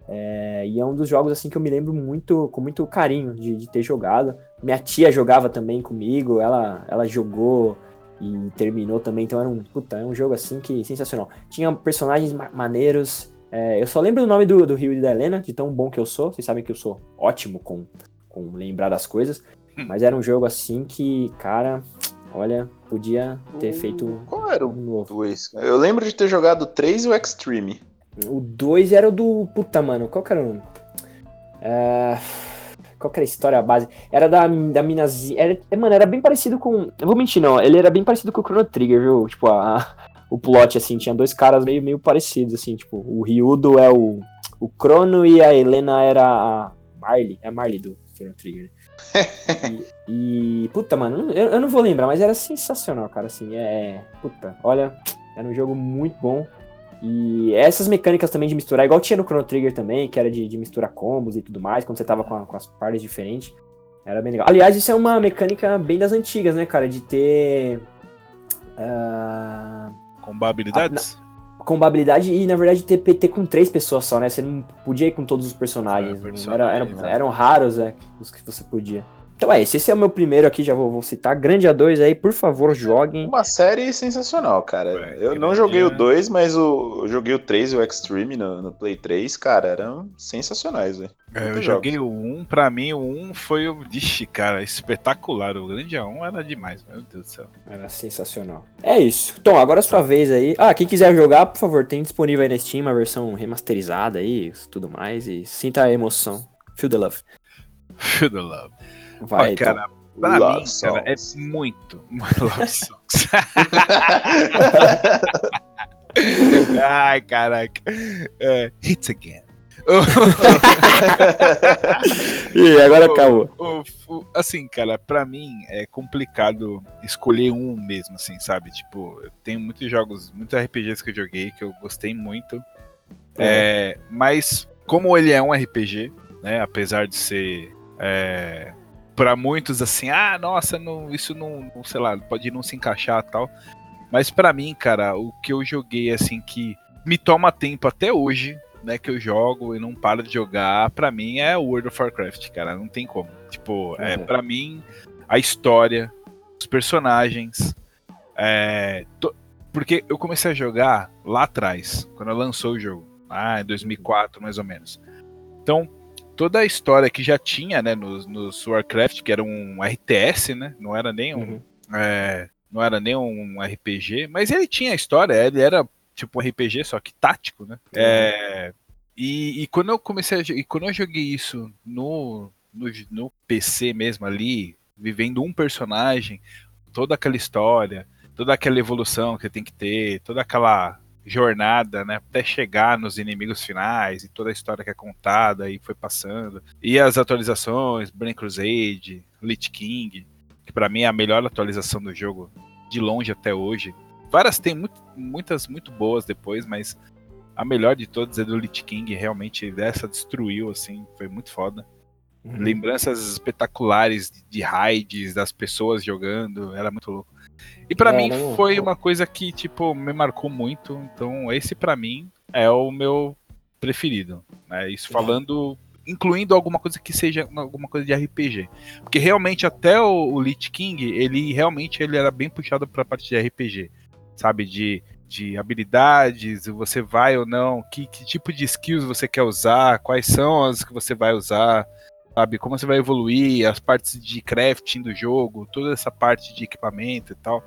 É, e é um dos jogos assim que eu me lembro muito, com muito carinho de, de ter jogado. Minha tia jogava também comigo, ela, ela jogou e terminou também. Então era um, puta, é um jogo assim que sensacional. Tinha personagens ma- maneiros. É, eu só lembro o nome do, do Rio e da Helena, de tão bom que eu sou. Vocês sabem que eu sou ótimo com, com lembrar das coisas. Mas era um jogo assim que, cara, olha, podia ter feito Qual era um o novo. 2? Eu lembro de ter jogado o 3 e o Extreme. O 2 era o do. Puta, mano, qual que era o nome? É, Qual que era a história base? Era da, da minazinha. Era, é, mano, era bem parecido com. Eu vou mentir, não. Ele era bem parecido com o Chrono Trigger, viu? Tipo, a, o plot, assim, tinha dois caras meio, meio parecidos, assim. Tipo, o Ryudo é o, o Chrono e a Helena era a Marley. É a Marley do Chrono Trigger. E, e, puta, mano, eu, eu não vou lembrar, mas era sensacional, cara, assim, é, puta, olha, era um jogo muito bom, e essas mecânicas também de misturar, igual tinha no Chrono Trigger também, que era de, de misturar combos e tudo mais, quando você tava com, a- com as partes diferentes, era bem legal. Aliás, isso é uma mecânica bem das antigas, né, cara, de ter... ah, Com habilidades? combabilidade e, na verdade, ter PT com três pessoas só, né? Você não podia ir com todos os personagens. É, né? personagem, Era- eram, né? eram raros é, os que você podia. Então é esse. Esse é o meu primeiro aqui, já vou, vou citar. Grande A2 aí, por favor, joguem. Uma série sensacional, cara. É, eu não joguei o né? 2, mas o, eu joguei o 3 e o Extreme no, no Play 3, cara, eram sensacionais, velho. É, eu joguei o 1, pra mim o 1 foi o. Ixi, cara, espetacular. O grande A1 era demais, meu Deus do céu. Era sensacional. É isso. Tom, agora é a sua vez aí. Ah, quem quiser jogar, por favor, tem disponível aí na Steam a versão remasterizada aí, tudo mais. E sinta a emoção. Feel the love. Feel the love. Vai, cara, Tom. pra Love mim, cara, é songs. muito. *laughs* Love songs. *laughs* Ai, caraca. É, hits again. *laughs* E agora acabou. Assim, cara, pra mim é complicado escolher um mesmo, assim, sabe? Tipo, tenho muitos jogos, muitos RPGs que eu joguei que eu gostei muito. É, mas como ele é um RPG, né? Apesar de ser é, para muitos assim, ah, nossa, não, isso não, não, sei lá, pode não se encaixar tal. Mas pra mim, cara, o que eu joguei assim que me toma tempo até hoje, né, que eu jogo e não paro de jogar, pra mim é World of Warcraft, cara, não tem como. Tipo, é, Uhum. para mim a história, os personagens, é, to- porque eu comecei a jogar lá atrás, quando lançou o jogo, ah, em 2004 mais ou menos. Então, toda a história que já tinha, né, nos, nos Warcraft, que era um RTS, né, não era nem um, Uhum. é, não era nem um RPG, mas ele tinha a história, ele era tipo um RPG, só que tático, né? É, e, e quando eu comecei a, e quando eu joguei isso no, no, no PC mesmo ali, vivendo um personagem, toda aquela história, toda aquela evolução que tem que ter, toda aquela jornada, né, até chegar nos inimigos finais e toda a história que é contada e foi passando. E as atualizações, Brain Crusade, Lich King, que pra mim é a melhor atualização do jogo de longe até hoje. Várias tem muito- muitas muito boas depois, mas a melhor de todas é do Lich King, realmente dessa destruiu assim, foi muito foda. Uhum. Lembranças espetaculares de- de raids, das pessoas jogando, era muito louco. E pra É, mim não- foi uma coisa que, tipo, me marcou muito. Então, esse pra mim é o meu preferido. Né? Isso Uhum. falando, incluindo alguma coisa que seja uma- alguma coisa de RPG. Porque realmente até o, o Lich King, ele realmente ele era bem puxado pra parte de RPG. Sabe? De, de habilidades, você vai ou não, que, que tipo de skills você quer usar, quais são as que você vai usar sabe? Como você vai evoluir, as partes de crafting do jogo, toda essa parte de equipamento e tal,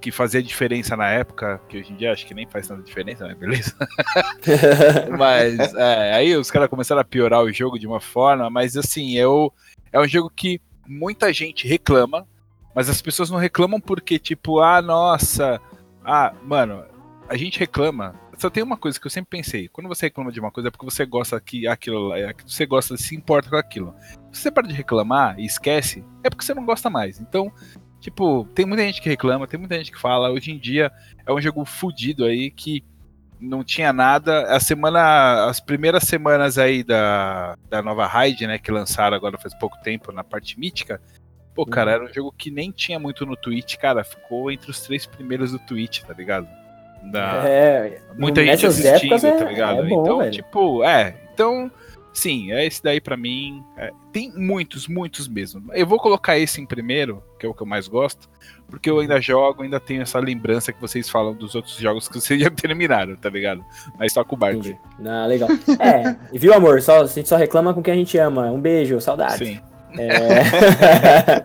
que fazia diferença na época, que hoje em dia acho que nem faz tanta diferença, né? Beleza? *laughs* *laughs* mas é, aí os caras começaram a piorar o jogo de uma forma, mas assim, eu, é um jogo que muita gente reclama, mas as pessoas não reclamam porque, tipo, ah, nossa, ah, mano, a gente reclama. Só tem uma coisa que eu sempre pensei: quando você reclama de uma coisa é porque você gosta que aquilo, é você gosta, se importa com aquilo. Se você para de reclamar e esquece, é porque você não gosta mais. Então, tipo, tem muita gente que reclama, tem muita gente que fala. Hoje em dia é um jogo fudido aí que não tinha nada. A semana, as primeiras semanas aí da, da nova raid, né, que lançaram agora faz pouco tempo na parte mítica. Pô, cara, era um jogo que nem tinha muito no Twitch, cara. Ficou entre os três primeiros do Twitch, tá ligado? Da, É, muita gente assistindo, épocas é- tá ligado? é bom, então, velho. tipo, é. Então, sim, é esse daí pra mim. é, tem muitos, muitos mesmo. Eu vou colocar esse em primeiro, que é o que eu mais gosto, porque eu ainda jogo, ainda tenho essa lembrança que vocês falam dos outros jogos que vocês *laughs* já terminaram, tá ligado? Mas toca o barco. Ah, legal. É, viu, amor? Só, a gente só reclama com quem a gente ama. Um beijo, saudade. Sim. É...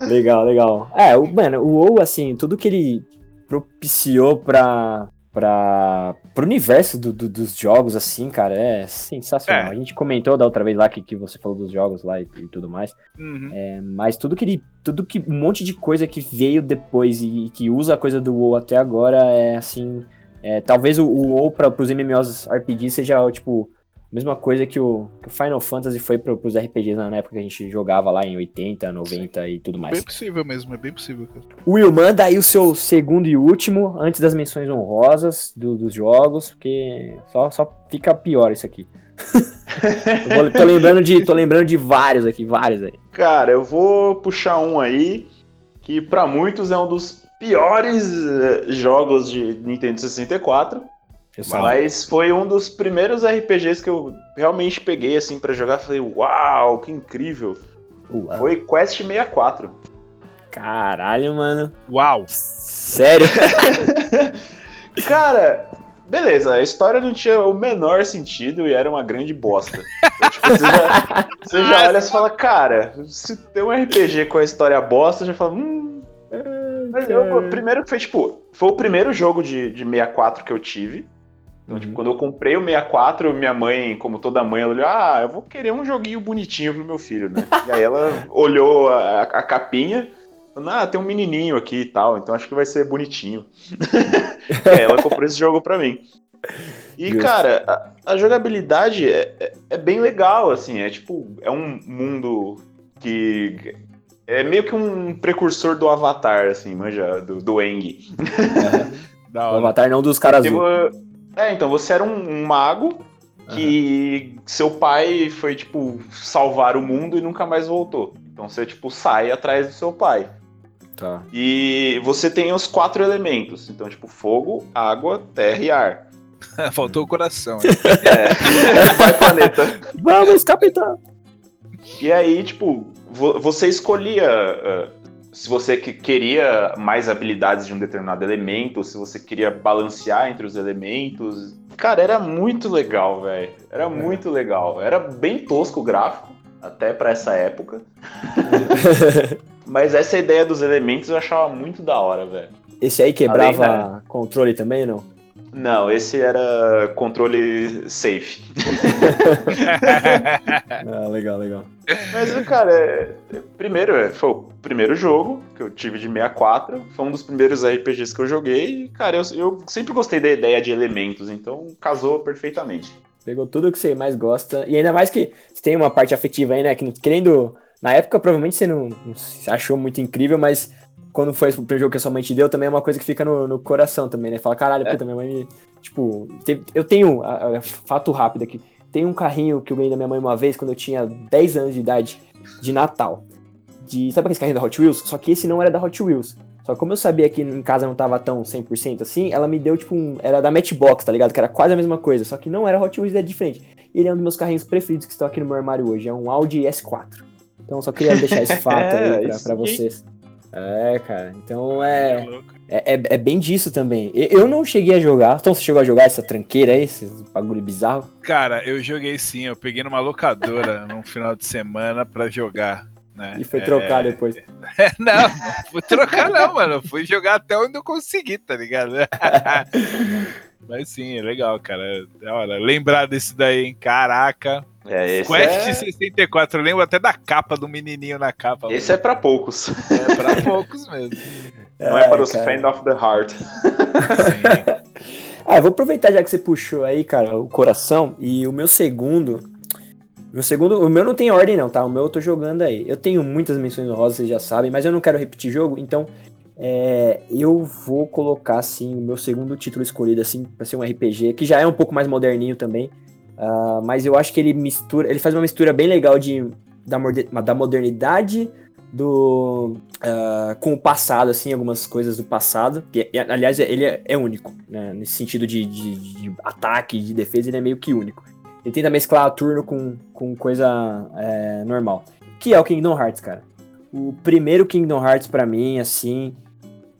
*laughs* legal, legal. É, o, mano, o WoW, assim, tudo que ele propiciou pra, pra, pro universo do- do- dos jogos, assim, cara, é sensacional. É. A gente comentou da outra vez lá que, que você falou dos jogos lá e, e tudo mais. Uhum. É, mas tudo que ele. Tudo que. Um monte de coisa que veio depois e, que usa a coisa do WoW até agora é assim. é, talvez o, o WoW para os MMOs RPG seja tipo. A Mesma coisa que o, que o Final Fantasy foi para os RPGs na época que a gente jogava lá em 80, 90 e tudo mais. Bem possível mesmo, é bem possível. cara. Will, manda aí o seu segundo e último, antes das menções honrosas do- dos jogos, porque só, só fica pior isso aqui. *laughs* Vou- tô, lembrando de, tô lembrando de vários aqui, vários aí. Cara, eu vou puxar um aí que pra muitos é um dos piores eh, jogos de Nintendo 64, Eu só- mas foi um dos primeiros RPGs que eu realmente peguei assim pra jogar, falei, uau, que incrível. Uau. Foi Quest 64. Caralho, mano. Uau! Sério? *laughs* Cara, beleza, a história não tinha o menor sentido e era uma grande bosta. Então, tipo, você já, *laughs* você já olha e fala, cara, se tem um RPG com a história bosta, já fala, hum. Mas eu, primeiro foi, tipo, foi o primeiro jogo de, de 64 que eu tive. Então, tipo, Uhum. quando eu comprei o 64, minha mãe, como toda mãe, ela olhou, ah, eu vou querer um joguinho bonitinho pro meu filho, né? *laughs* E aí ela olhou a, a capinha, ah, tem um menininho aqui e tal, então acho que vai ser bonitinho. *laughs* é, ela comprou esse jogo pra mim. E, Justo. cara, a, a jogabilidade é, é- é bem legal, assim, é tipo, é um mundo que é meio que um precursor do Avatar, assim, manja, do, do Eng. *laughs* Da O. Avatar não dos caras azul. vo- É, então você era um, um mago que seu pai foi, tipo, salvar o mundo e nunca mais voltou. Então você, tipo, sai atrás do seu pai. Tá. E você tem os quatro elementos. Então, tipo, fogo, água, terra e ar. *laughs* Faltou o coração. hein? É, *laughs* vai planeta. Vamos, capitão! E aí, tipo, vo- você escolhia ah, se você que- queria mais habilidades de um determinado elemento, se você queria balancear entre os elementos. Cara, era muito legal, velho. Era muito legal. Era bem tosco o gráfico, até pra essa época. *laughs* Mas essa ideia dos elementos eu achava muito da hora, velho. Esse aí quebrava Além controle também, não? Não, esse era controle safe. *laughs* Ah, legal, legal. Mas, cara, é- primeiro, é, foi o primeiro jogo que eu tive de 64. Foi um dos primeiros RPGs que eu joguei. E, cara, eu, eu sempre gostei da ideia de elementos, então casou perfeitamente. Pegou tudo que você mais gosta. E ainda mais que você tem uma parte afetiva aí, né? Que querendo. Na época, provavelmente você não, não se achou muito incrível, mas quando foi o primeiro jogo que a sua mãe te deu, também é uma coisa que fica no, no coração também, né? Fala, caralho, É. puta, minha mãe. me- Tipo, teve- eu tenho. a- a- fato rápido aqui. Tem um carrinho que eu ganhei da minha mãe uma vez, quando eu tinha 10 anos de idade, de Natal. De, sabe aquele carrinho da Hot Wheels? Só que esse não era da Hot Wheels. Só que como eu sabia que em casa não tava tão 100% assim, ela me deu tipo um. Era da Matchbox, tá ligado? Que era quase a mesma coisa. Só que não era Hot Wheels, era diferente. E ele é um dos meus carrinhos preferidos que estão aqui no meu armário hoje. É um Audi S4. Então eu só queria deixar esse *laughs* fato É, aí pra, isso pra aí. vocês. É, cara. Então É é, é, é, é bem disso também. Eu não cheguei a jogar. Então você chegou a jogar essa tranqueira aí, esse bagulho bizarro? Cara, eu joguei sim. Eu peguei numa locadora *laughs* num final de semana pra jogar. Né? E foi É, trocar depois. *laughs* Não, não fui trocar não, mano. Eu Fui jogar até onde eu consegui, tá ligado? *laughs* Mas sim, é legal, cara. É hora. Lembrar desse daí, hein? Caraca. É, esse Quest é, 64, eu lembro até da capa do menininho na capa. esse é pra poucos. é pra *laughs* poucos mesmo. Não é para os cara. fan of the heart. *laughs* Ah, eu vou aproveitar já que você puxou aí, cara, o coração. E o meu segundo. Meu segundo. O meu não tem ordem, não, tá? O meu eu tô jogando aí. Eu tenho muitas menções honrosas, vocês já sabem, mas eu não quero repetir jogo, então. é, eu vou colocar, assim, o meu segundo título escolhido, assim, pra ser um RPG, que já é um pouco mais moderninho também. Ah, mas eu acho que ele mistura. Ele faz uma mistura bem legal de, da, da modernidade do ah, com o passado, assim, algumas coisas do passado. Que, e, aliás, ele é, é único, né? Nesse sentido de, de- de ataque, de defesa, ele é meio que único. Ele tenta mesclar turno com, com coisa é, normal. Que é o Kingdom Hearts, cara. O primeiro Kingdom Hearts, pra mim, assim,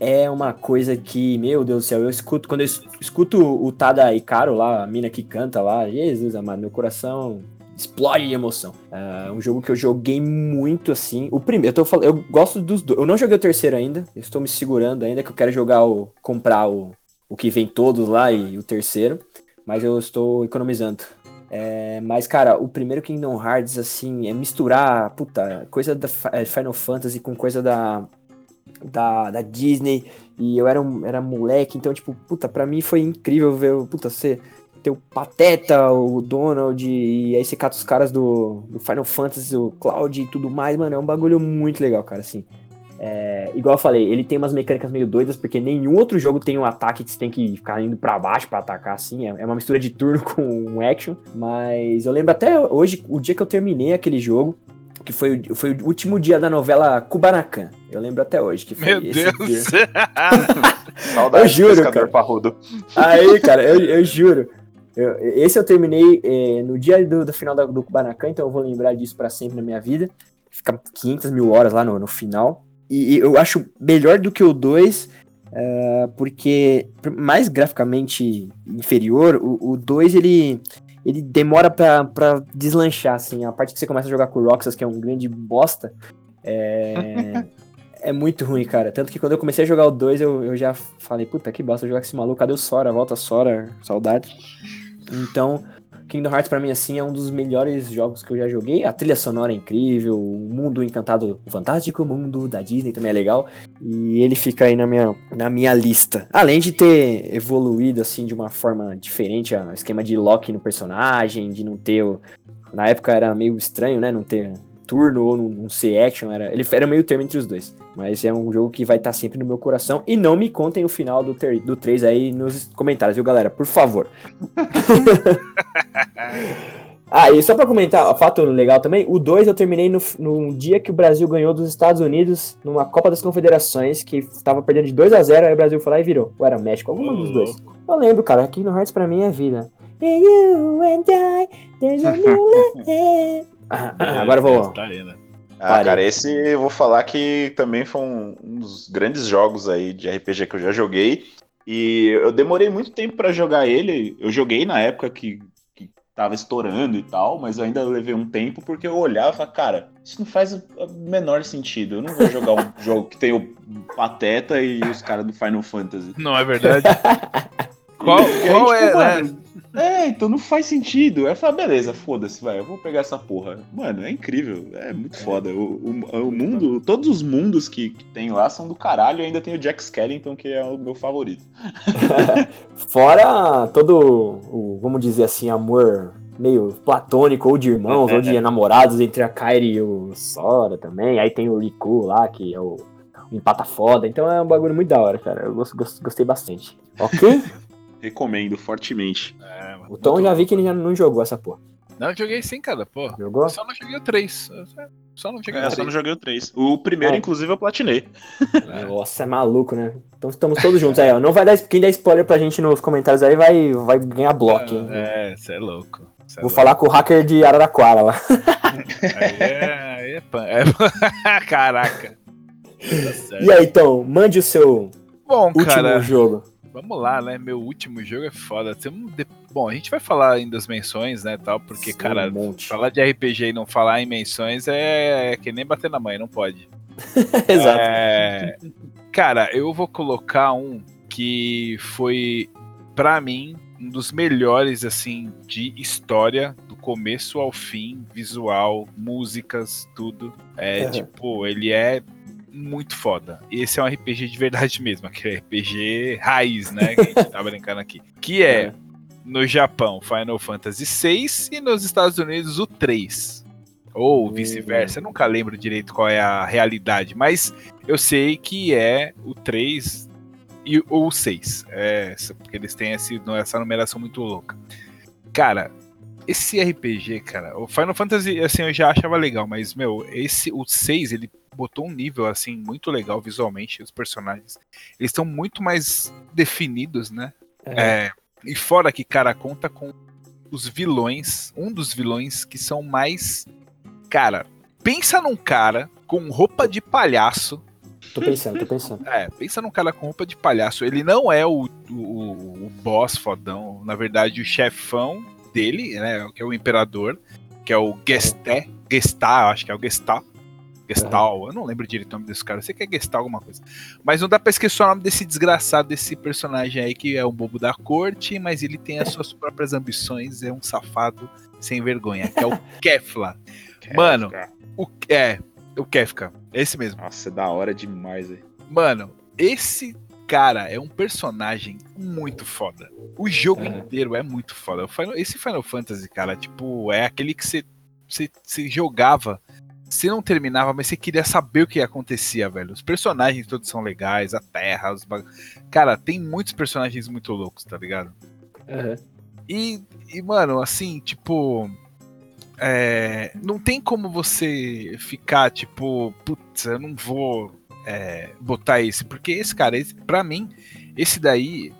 é uma coisa que, meu Deus do céu, eu escuto, quando eu es- escuto o Tada Ikaro lá, a mina que canta lá, Jesus amado, meu coração explode de emoção. É um jogo que eu joguei muito assim. O primeiro, eu tô falando, eu gosto dos dois. Eu não joguei o terceiro ainda, eu estou me segurando ainda, que eu quero jogar o. comprar o, o que vem todos lá e o terceiro. Mas eu estou economizando. É, mas, cara, o primeiro Kingdom Hearts, assim, é misturar, puta, coisa da é, Final Fantasy com coisa da, da, da Disney. E eu era, um, era moleque, então, tipo, puta, pra mim foi incrível ver, puta, você ter o Pateta, o Donald, e aí você cata os caras do, do Final Fantasy, o Cloud e tudo mais, mano, é um bagulho muito legal, cara, assim. É, igual eu falei, ele tem umas mecânicas meio doidas, porque nenhum outro jogo tem um ataque que você tem que ficar indo pra baixo pra atacar, assim, é, é uma mistura de turno *laughs* com um action, mas eu lembro até hoje, o dia que eu terminei aquele jogo, que foi, o- foi o último dia da novela Kubanacan, eu lembro até hoje, que foi Meu esse Deus. dia. *laughs* Saudade Eu juro, pescador cara. parrudo. Aí, *laughs* cara, eu, eu juro. Eu- esse eu terminei eh, no dia do, do final da- do Kubanacan, então eu vou lembrar disso pra sempre na minha vida. Fica 500 mil horas lá no, no final. E, e eu acho melhor do que o 2, eh, porque, por mais graficamente inferior, o 2 ele, ele demora pra, pra deslanchar, assim. A parte que você começa a jogar com o Roxas, que é um grande bosta, é, *laughs* é muito ruim, cara. Tanto que quando eu comecei a jogar o 2, eu, eu já falei, puta que bosta, jogar com esse maluco, cadê o Sora? Volta Sora, saudade. Então, Kingdom Hearts pra mim, assim, é um dos melhores jogos que eu já joguei. A trilha sonora é incrível, o mundo encantado, o fantástico mundo da Disney também é legal. E ele fica aí na minha, na minha lista. Além de ter evoluído, assim, de uma forma diferente, o esquema de lock no personagem, de não ter... O... Na época era meio estranho, né, não ter turno ou não ser action, era, ele era meio termo entre os dois. Mas é um jogo que vai estar sempre no meu coração. E não me contem o final do, ter, do 3 aí nos comentários, viu, galera? Por favor. *laughs* ah, e só pra comentar, fato legal também, o 2 eu terminei no, no dia que o Brasil ganhou dos Estados Unidos numa Copa das Confederações, que tava perdendo de 2 a 0 aí o Brasil foi lá e virou. Ou era México, algum dos dois. Eu lembro, cara, aqui no Hearts pra mim é vida. You and I, there's a new *laughs* Agora eu vou. Tá né? Ah, cara, esse eu vou falar que também foi um, um, dos grandes jogos aí de RPG que eu já joguei. E eu demorei muito tempo para jogar ele. Eu joguei na época que, que tava estourando e tal, mas eu ainda levei um tempo porque eu olhava e falava, cara, isso não faz o menor sentido. Eu não vou jogar um *laughs* jogo que tem o Pateta e os caras do Final Fantasy. Não é verdade? *laughs* qual, qual é, né? É, então não faz sentido. Aí fala, beleza, foda-se, vai, eu vou pegar essa porra. Mano, é incrível, é muito é. foda. O, o, o, mundo, todos os mundos que, que, tem lá são do caralho e ainda tem o Jack Skellington, que é o meu favorito. *laughs* Fora todo o, vamos dizer assim, amor meio platônico, ou de irmãos, ou de *laughs* namorados entre a Kairi e o Sora também. Aí tem o Riku lá, que é o empata foda. Então é um bagulho muito da hora, cara. Eu gostei bastante. Ok? *laughs* Recomendo fortemente. É, o Tom já vi que ele já não jogou essa porra. Não, eu joguei sim, cara, pô. Jogou? Eu só não joguei o 3. Só não joguei é, o 3. só não joguei o 3. O primeiro, é. inclusive, eu platinei. É. Nossa, é maluco, né? Então estamos todos juntos aí, ó. Não vai dar. Quem der spoiler pra gente nos comentários aí vai, vai ganhar bloco, hein? É, você é louco. Cê é Vou é falar louco. com o hacker de Araraquara lá. Aí é. Aí é, pan... é... *laughs* Caraca. Tá e aí, então, mande o seu Bom, último cara, jogo. Vamos lá, né? Meu último jogo é foda. Bom, a gente vai falar ainda das menções, né, tal, porque, Sim, cara, um falar de RPG e não falar em menções é, é que nem bater na mãe, não pode. *laughs* Exato. É... Cara, eu vou colocar um que foi, para mim, um dos melhores, assim, de história, do começo ao fim, visual, músicas, tudo. É, uhum. tipo, ele é muito foda. Esse é um RPG de verdade mesmo, aquele RPG raiz, né? Que a gente tá *laughs* brincando aqui. Que é, é, no Japão, Final Fantasy VI e nos Estados Unidos o 3. Ou hum. vice-versa, eu nunca lembro direito qual é a realidade, mas eu sei que é o 3 e, ou o 6. É, porque eles têm esse, essa numeração muito louca. Cara, esse RPG, cara, o Final Fantasy, assim, eu já achava legal, mas, meu, esse, o 6, ele botou um nível, assim, muito legal visualmente, os personagens. Eles estão muito mais definidos, né? É. É, e fora que, cara, conta com os vilões, um dos vilões que são mais. Cara, pensa num cara com roupa de palhaço. Tô pensando, tô pensando. É, pensa num cara com roupa de palhaço. Ele não é o, o, o boss fodão. Na verdade, o chefão dele, né? Que é o imperador, que é o Gesté. Gestá, acho que é o Gestá. Gestal, eu não lembro direito o nome desse cara, eu sei que é Gestal alguma coisa. Mas não dá pra esquecer o nome desse desgraçado, desse personagem aí que é um bobo da corte, mas ele tem as suas próprias ambições, é um safado sem vergonha, que é o *laughs* Kefla. Mano, o, é, o Kefka, esse mesmo. Nossa, é da hora demais, aí. Mano, esse cara é um personagem muito foda. O jogo uhum. inteiro é muito foda. Esse Final Fantasy, cara, tipo, é aquele que você, você jogava você não terminava, mas você queria saber o que acontecia, velho. Os personagens todos são legais, a Terra, os bag... Cara, tem muitos personagens muito loucos, tá ligado? Uhum. E, e, mano, assim, tipo. É, não tem como você ficar, tipo, putz, eu não vou é, botar esse, porque esse cara, esse, pra mim, esse daí.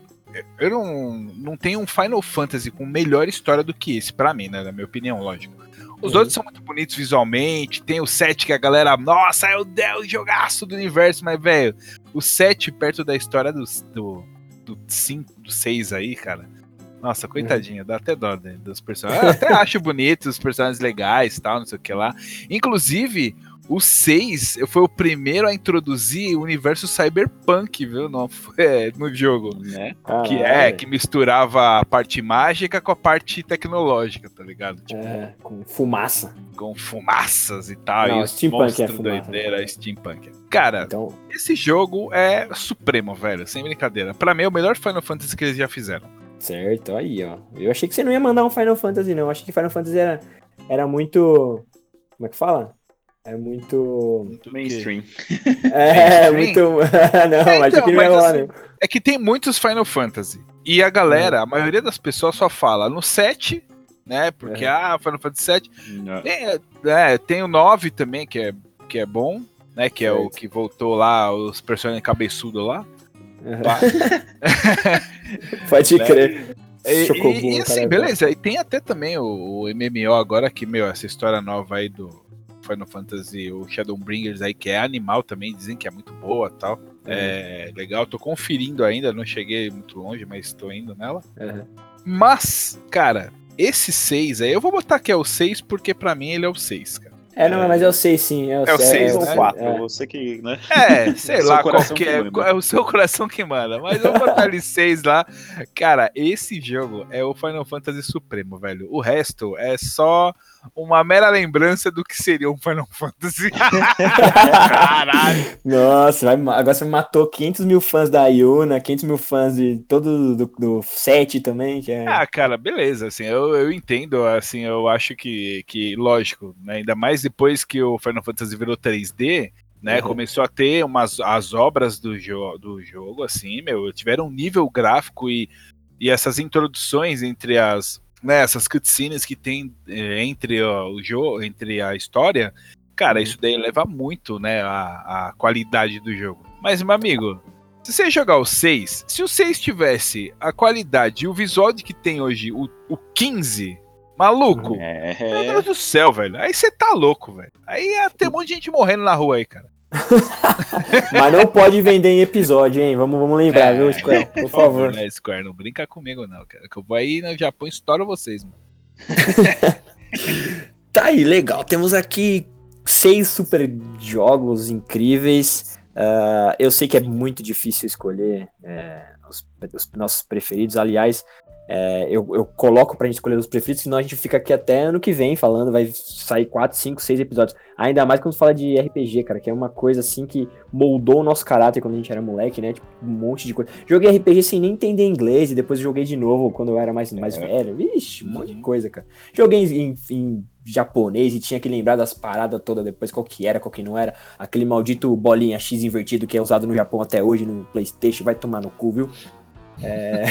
Eu não, não tenho um Final Fantasy com melhor história do que esse, pra mim, né? Na minha opinião, lógico. Os outros são muito bonitos visualmente. Tem o 7 que a galera, nossa, é o Deus jogaço do universo, mas, velho, o 7 perto da história do, do, do 5, do 6 aí, cara. Nossa, coitadinho, uhum. dá até dó né, dos personagens. Eu até *laughs* acho bonitos, os personagens legais tal, não sei o que lá. Inclusive, o 6 foi o primeiro a introduzir o universo cyberpunk, viu? No, *laughs* é, no jogo. Né? Que é, que misturava a parte mágica com a parte tecnológica, tá ligado? Tipo, É, com fumaça. com fumaças e tal. Não, e steampunk é fumaça. doideira, steampunk. Cara, Então, esse jogo é supremo, velho, sem brincadeira. Pra mim é o melhor Final Fantasy que eles já fizeram. certo, aí, ó. Eu achei que você não ia mandar um Final Fantasy, não. Eu achei que Final Fantasy era, era muito. Como é que fala? É muito. Muito mainstream. *laughs* É, Mainstream? muito. *laughs* não, É, achei que não ia mas rolar, assim, não. É que tem muitos Final Fantasy. E a galera, a maioria das pessoas só fala no 7, né? Porque, É. ah, Final Fantasy 7. Tem, é, tem o 9 também, que é, que é bom, né? Que é o que voltou lá, os personagens cabeçudos lá. *laughs* Pode Né? crer. E, e- e assim, beleza. E tem até também o, o MMO agora, que, meu, essa história nova aí do Final Fantasy, o Shadowbringers aí, que é animal também, dizem que é muito boa e tal. É legal, tô conferindo ainda, não cheguei muito longe, mas tô indo nela. Uhum. Mas, cara, esse 6 aí, eu vou botar que é o 6 porque pra mim ele é o 6, cara. É, não, mas eu sei sim. É o, É o sei- seis, Ou né? quatro, é. você que, né? É, sei lá, qualquer. manda. É o seu coração que manda. Mas eu vou botar ali 6 lá. Cara, esse jogo é o Final Fantasy Supremo, velho. O resto é só uma mera lembrança do que seria um Final Fantasy. *laughs* Caralho. Nossa, agora você matou 500 mil fãs da Yuna, 500 mil fãs de todo do, do 7 também, que é... Ah, cara, beleza, assim, eu, eu entendo, assim, eu acho que, que lógico, né, ainda mais depois que o Final Fantasy virou 3D, né, Uhum. começou a ter umas, as obras do, jo do jogo, assim, meu, tiveram um nível gráfico e, e essas introduções entre as, né, essas cutscenes que tem eh, entre ó, o jogo, entre a história, cara, Uhum. isso daí leva muito, né, a, a qualidade do jogo. Mas, meu amigo, se você jogar o 6, se o 6 tivesse a qualidade e o visual de que tem hoje o, o 15, maluco, meu É, Deus do céu, velho. Aí você tá louco, velho. Aí ia ter um monte de gente morrendo na rua aí, cara. *laughs* Mas não pode vender em episódio, hein? Vamos, vamos lembrar, É, viu, Square? Por favor. né, Square, não brinca comigo, não, cara. Que eu vou aí no Japão e estouro vocês, mano. *laughs* Tá aí, legal. Temos aqui seis super jogos incríveis. Ah, eu sei que é muito difícil escolher é, os, os nossos preferidos. Aliás, é, eu, eu coloco pra gente escolher os preferidos, senão a gente fica aqui até ano que vem falando. Vai sair 4, 5, 6 episódios. Ainda mais quando fala de RPG, cara, que é uma coisa assim que moldou o nosso caráter quando a gente era moleque, né? Tipo, um monte de coisa. Joguei RPG sem nem entender inglês e depois joguei de novo quando eu era mais, mais É. velho. Vixe, um monte de Uhum. coisa, cara. Joguei em, em japonês e tinha que lembrar das paradas todas depois, qual que era, qual que não era. Aquele maldito bolinha X invertido que é usado no Japão até hoje, no Playstation, vai tomar no cu, viu? É...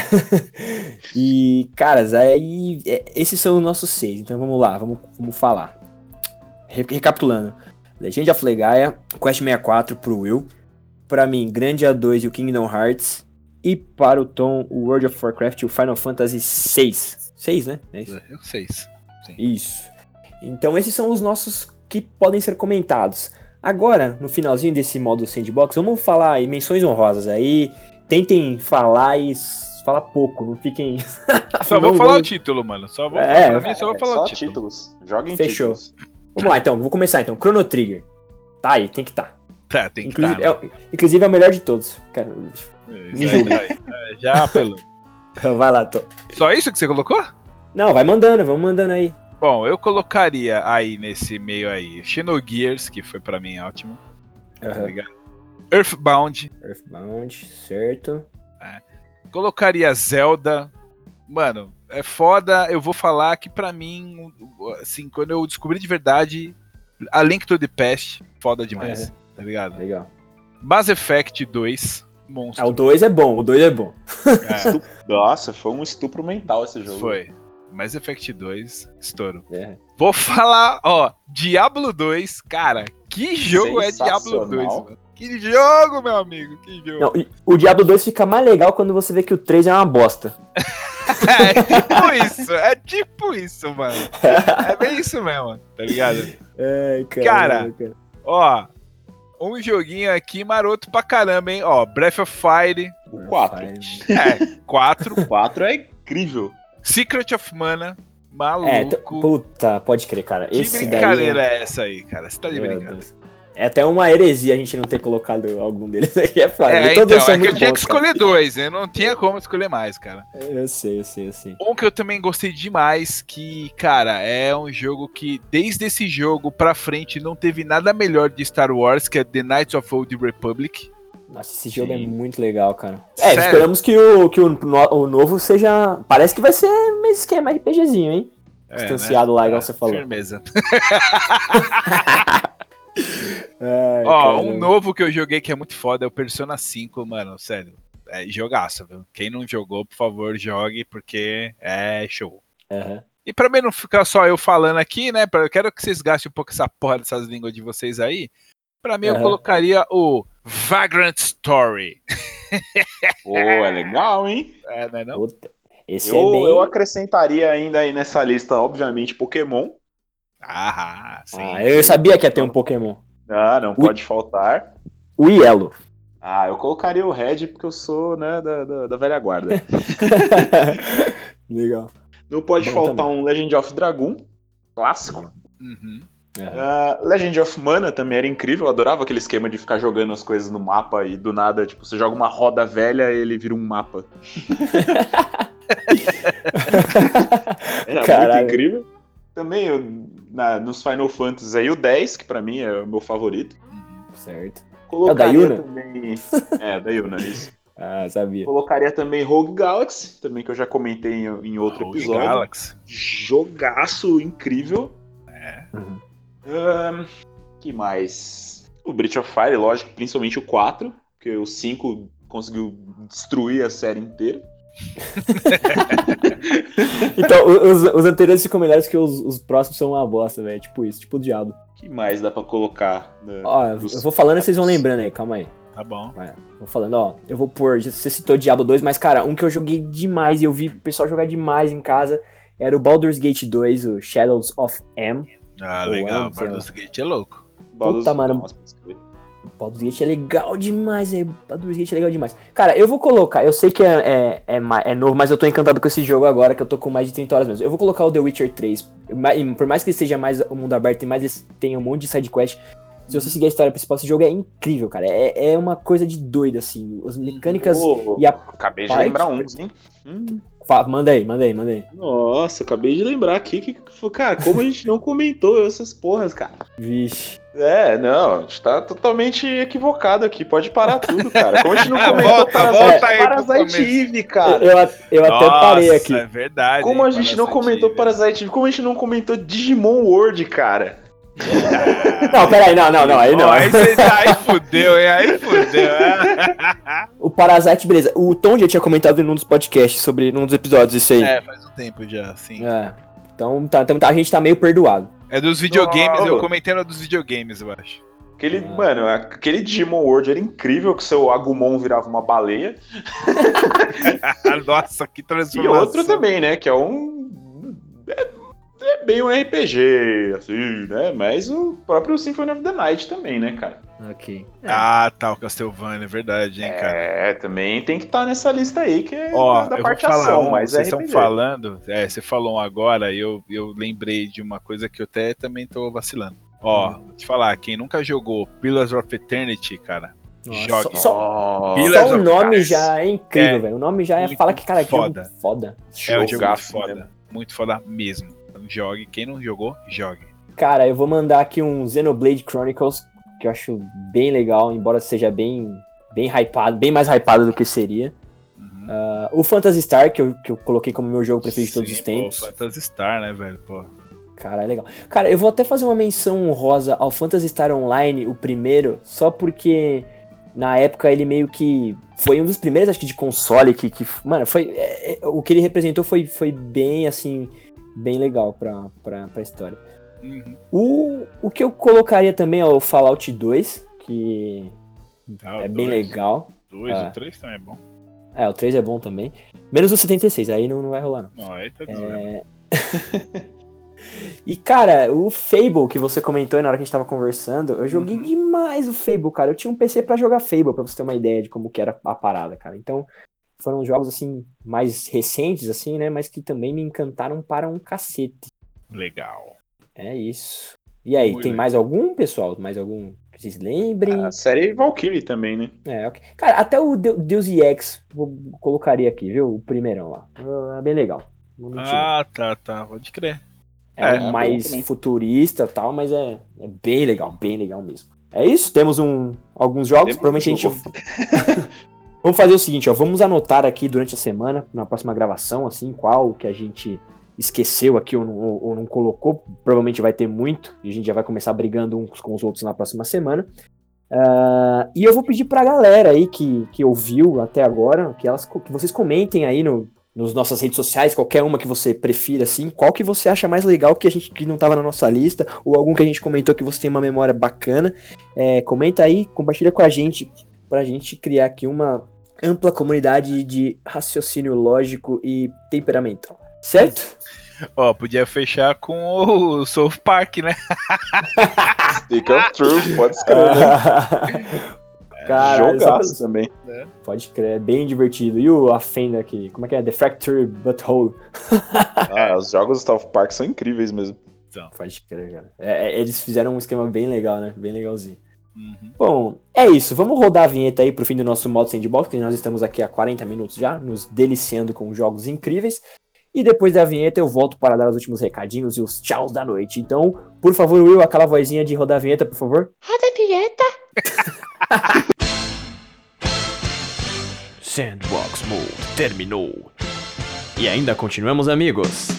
*laughs* e, caras, aí é, esses são os nossos seis, então vamos lá, vamos, vamos falar. Re- Recapitulando. Legend of Legaia, Quest 64 pro Will. Pra mim, Grandia 2 e o Kingdom Hearts. E para o Tom, o World of Warcraft e o Final Fantasy 6. 6, né? É isso? Eu sei. Isso. Então esses são os nossos que podem ser comentados. Agora, no finalzinho desse modo sandbox, vamos falar em menções honrosas aí. Tentem falar e falar pouco, não fiquem. *laughs* Só vou falar o título, mano. Só vou É, pra mim, só vou é falar só o título. títulos. Joga em Fechou. títulos. Vamos lá então, vou começar então. Chrono Trigger. Tá aí, tem que estar. Tá, tem que Inclusive, tá, é, o- inclusive é o melhor de todos. Cara, né? me julga. É, Já apelou. vai lá, Tom. Só isso que você colocou? Não, vai mandando, vamos mandando aí. Bom, eu colocaria aí nesse meio aí Xenogears, que foi pra mim ótimo, tá Aham. ligado? Earthbound, Earthbound, certo. colocaria Zelda. Mano, é foda, eu vou falar que pra mim, assim, quando eu descobri de verdade, A Link to the Past, foda demais, tá ligado? Legal. Mass Effect 2, Ah, monstro. o 2 é bom, o 2 é bom. É, *laughs* Nossa, foi um estupro mental esse jogo. foi. Mass Effect 2, estouro. É. Vou falar, ó, Diablo 2, cara, que jogo é Diablo 2, Sensacional. mano? Que jogo, meu amigo, que jogo. Não, o Diablo 2 fica mais legal quando você vê que o 3 é uma bosta. *laughs* É tipo isso, é tipo isso, mano. É bem isso mesmo, tá ligado? Ai, Cara. Ó, um joguinho aqui maroto pra caramba, hein? Ó, Breath of Fire, O 4. é, 4. O 4 é incrível. Secret of Mana, É, maluco. puta, pode crer, cara. que Esse daí. brincadeira é essa aí, cara? Você tá de brincadeira. É até uma heresia a gente não ter colocado algum deles aqui, é foda. É, então, é que eu tinha que bons, cara. escolher dois, eu não tinha como escolher mais, cara. Eu sei, eu sei, eu sei. Um que eu também gostei demais, que, cara, é um jogo que, desde esse jogo pra frente, não teve nada melhor de Star Wars, que é The Knights of Old Republic. Nossa, esse jogo Sim. é muito legal, cara. É, Sério? esperamos que, o, que o, o novo seja. Parece que vai ser meio esquema RPGzinho, hein? É, Distanciado lá, igual É, você falou. Firmeza. *laughs* Ai, Ó, caramba. um novo que eu joguei que é muito foda é o Persona 5, mano, sério. É jogaço, viu? Quem não jogou, por favor, jogue, porque é show. Aham. E pra mim não ficar só eu falando aqui, né? Eu quero que vocês gastem um pouco essa porra dessas línguas de vocês aí. Pra mim, eu Aham. colocaria o Vagrant Story. Pô, é legal, hein? *laughs* É, né, não? Puta, Esse Eu, é bem. eu acrescentaria ainda aí nessa lista, obviamente, Pokémon. Ah, sim. Ah, eu sabia que ia ter um Pokémon. Ah, não pode faltar. O Yellow. Ah, eu colocaria o Red porque eu sou, né, da, da, da velha guarda. *laughs* Legal. Não pode Bom faltar um Legend of Dragoon, clássico. Uhum. Ah, Legend of Mana também era incrível, eu adorava aquele esquema de ficar jogando as coisas no mapa e do nada, tipo, você joga uma roda velha e ele vira um mapa. *laughs* Era Caralho. muito incrível. Também eu, na- nos Final Fantasy aí, o 10, que pra mim é o meu favorito. certo. Colocaria Yuna? também. É, da Yuna, isso. *laughs* Ah, sabia. Colocaria também Rogue Galaxy, também que eu já comentei em, em outro Rogue episódio. Galaxy. Jogaço incrível. Uhum. Ahn, que mais? O Breath of Fire, lógico, principalmente o 4, porque o 5 conseguiu destruir a série inteira. *laughs* *laughs* Então, os, os anteriores ficam melhores que os, os próximos são uma bosta, velho. Tipo isso, tipo o diabo. que mais dá pra colocar? né, Ó, dos- eu vou falando e vocês vão lembrando aí, calma aí. Tá bom. Vou falando, ó. Eu vou pôr. Você citou Diablo 2, mas, cara, um que eu joguei demais e eu vi o pessoal jogar demais em casa era o Baldur's Gate 2, o Shadows of M. Ah, legal. é. Baldur's Gate é louco. Baldur's- Puta, mano. Nossa, O Baldur's Gate é legal demais, é. Baldur's Gate é legal demais. Cara, eu vou colocar, eu sei que é, é, é, é novo, mas eu tô encantado com esse jogo agora, que eu tô com mais de 30 horas mesmo. Eu vou colocar o The Witcher 3. Ma- e Por mais que ele seja mais o mundo aberto e mais tenha um monte de sidequest, se você seguir a história principal, esse jogo é incrível, cara. É, é uma coisa de doido, assim. As mecânicas. Pô, e a- Acabei de lembrar uns, hein? Hum, Manda aí, manda aí, manda aí. nossa, acabei de lembrar aqui que, cara, como a gente não comentou essas porras, cara. Vixe. É, não, a gente tá totalmente equivocado aqui. Pode parar tudo, cara. Como a gente não *laughs* comentou Volta, Parasite, volta aí pro Parasite começo. Eve, cara. Eu, eu até Nossa, parei aqui. É verdade. Como a hein, gente não comentou. Parasite Eve, como a gente não comentou Digimon World, cara. *laughs* Não, peraí, não, não, não, aí não. Ó, aí, você- aí fudeu, hein? Aí fudeu. é. *laughs* O Parasite, beleza. O Tom já tinha comentado em um dos podcasts sobre num dos episódios isso aí. É, faz um tempo já, sim. É. Então tá, então tá- a gente tá meio perdoado. É dos videogames, Não. eu comentei no dos videogames, eu acho. Aquele, Ah. mano, aquele Digimon World era incrível, que seu Agumon virava uma baleia. *laughs* Nossa, que E transformação. outro também, né? Que é um. É, é bem um RPG, assim, né? Mas o próprio Symphony of the Night também, né, cara? Ok. Ah, tá, o Castlevania, é verdade, hein, cara. É, também tem que estar nessa lista aí, que é Ó, da parte falar, ação, um, mas é vocês estão RPG. falando, é, você falou um agora, e eu, eu lembrei de uma coisa que eu até também tô vacilando. Ó, Hum. vou te falar, quem nunca jogou Pillars of Eternity, cara, Nossa, jogue. Só, só o nome Christ. já é incrível, É, velho. O nome já é, fala que, cara, que jogo foda. foda. É um jogo muito jogaço foda, mesmo. muito foda mesmo. Jogue, quem não jogou, jogue. Cara, eu vou mandar aqui um Xenoblade Chronicles, que eu acho bem legal, embora seja bem, bem hypado, bem mais hypado do que seria. Uhum. Ah, o Phantasy Star, que eu, que eu coloquei como meu jogo preferido de todos Sim, os tempos. Pô, Phantasy Star, né, velho? Pô. Cara, é legal. Cara, eu vou até fazer uma menção honrosa ao Phantasy Star Online, o primeiro, só porque na época ele meio que foi um dos primeiros, acho que, de console que, que mano, foi é, é, o que ele representou foi, foi bem assim, bem legal pra, pra, pra história. Uhum. O, o que eu colocaria também é o Fallout 2, que o é bem dois. legal. Dois, Ah. o três também é bom. É, o 3 é bom também. Menos o 76, aí não, não vai rolar, não. Não, aí tá. É... *laughs* e, cara, o Fable que você comentou aí na hora que a gente tava conversando, eu joguei Uhum. demais o Fable, cara. Eu tinha um PC pra jogar Fable, pra você ter uma ideia de como que era a parada, cara. Então, foram jogos, assim, mais recentes, assim, né? Mas que também me encantaram para um cacete. Legal. É isso. E aí, Muito tem legal. mais algum, pessoal? Mais algum que vocês lembrem. A série Valkyrie também, né? É, ok. Cara, até o Deu- Deus EX vou, colocaria aqui, viu? O primeirão lá. É bem legal. Ah, tá, tá. Pode crer. é, é, bom mais também. futurista e tal, mas é, é bem legal, bem legal mesmo. É isso, temos um, alguns jogos, Temos provavelmente a um gente... *laughs* vamos fazer o seguinte, ó, vamos anotar aqui durante a semana, na próxima gravação, assim, qual que a gente esqueceu aqui ou não, ou- ou não colocou, provavelmente vai ter muito, e a gente já vai começar brigando uns com os outros na próxima semana. Ah, e eu vou pedir pra galera aí que, que ouviu até agora, que, elas, que vocês comentem aí no, nos nossas redes sociais, qualquer uma que você prefira, assim, qual que você acha mais legal que a gente que não tava na nossa lista, ou algum que a gente comentou que você tem uma memória bacana. É, comenta aí, compartilha com a gente, pra gente criar aqui uma ampla comunidade de raciocínio lógico e temperamental. Certo? Ó, podia fechar com o South Park, né? *laughs* Fica true, pode escrever. né? *laughs* Cara, Jogaço também. pode crer, é bem divertido. E o a fenda aqui, como é que é? The Fracture Butthole. *laughs* Ah, os jogos do South Park são incríveis mesmo. Pode crer, cara. É, é, eles fizeram um esquema bem legal, né? Bem legalzinho. Uhum. Bom, é isso. Vamos rodar a vinheta aí pro fim do nosso modo sandbox, que nós estamos aqui há 40 minutos já, nos deliciando com jogos incríveis. E depois da vinheta eu volto para dar os últimos recadinhos e os tchauz da noite. Então, por favor, Will, aquela vozinha de rodar a vinheta, por favor. *laughs* Sandbox Mode terminou. E ainda continuamos amigos.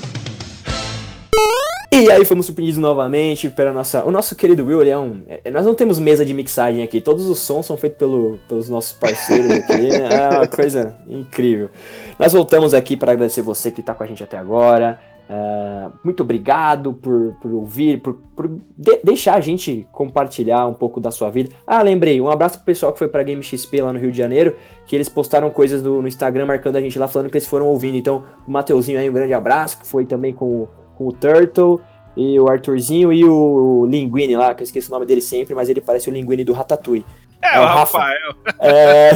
E aí fomos surpreendidos novamente pela nossa. O nosso querido Will, ele é um. é- nós não temos mesa de mixagem aqui. Todos os sons são feitos pelo, pelos nossos parceiros aqui. né? É uma *laughs* coisa incrível. Nós voltamos aqui para agradecer você que está com a gente até agora. Ah, muito obrigado por, por ouvir, por, por de- deixar a gente compartilhar um pouco da sua vida. Ah, lembrei, um abraço pro pessoal que foi pra Game XP lá no Rio de Janeiro, que eles postaram coisas do- no Instagram marcando a gente lá, falando que eles foram ouvindo. Então, o Mateuzinho aí, um grande abraço, que foi também com, o- com o Turtle, e o Arthurzinho e o Linguini lá, que eu esqueço o nome dele sempre, mas ele parece o Linguini do Ratatouille. É, É o o Rafa. Rafael. É...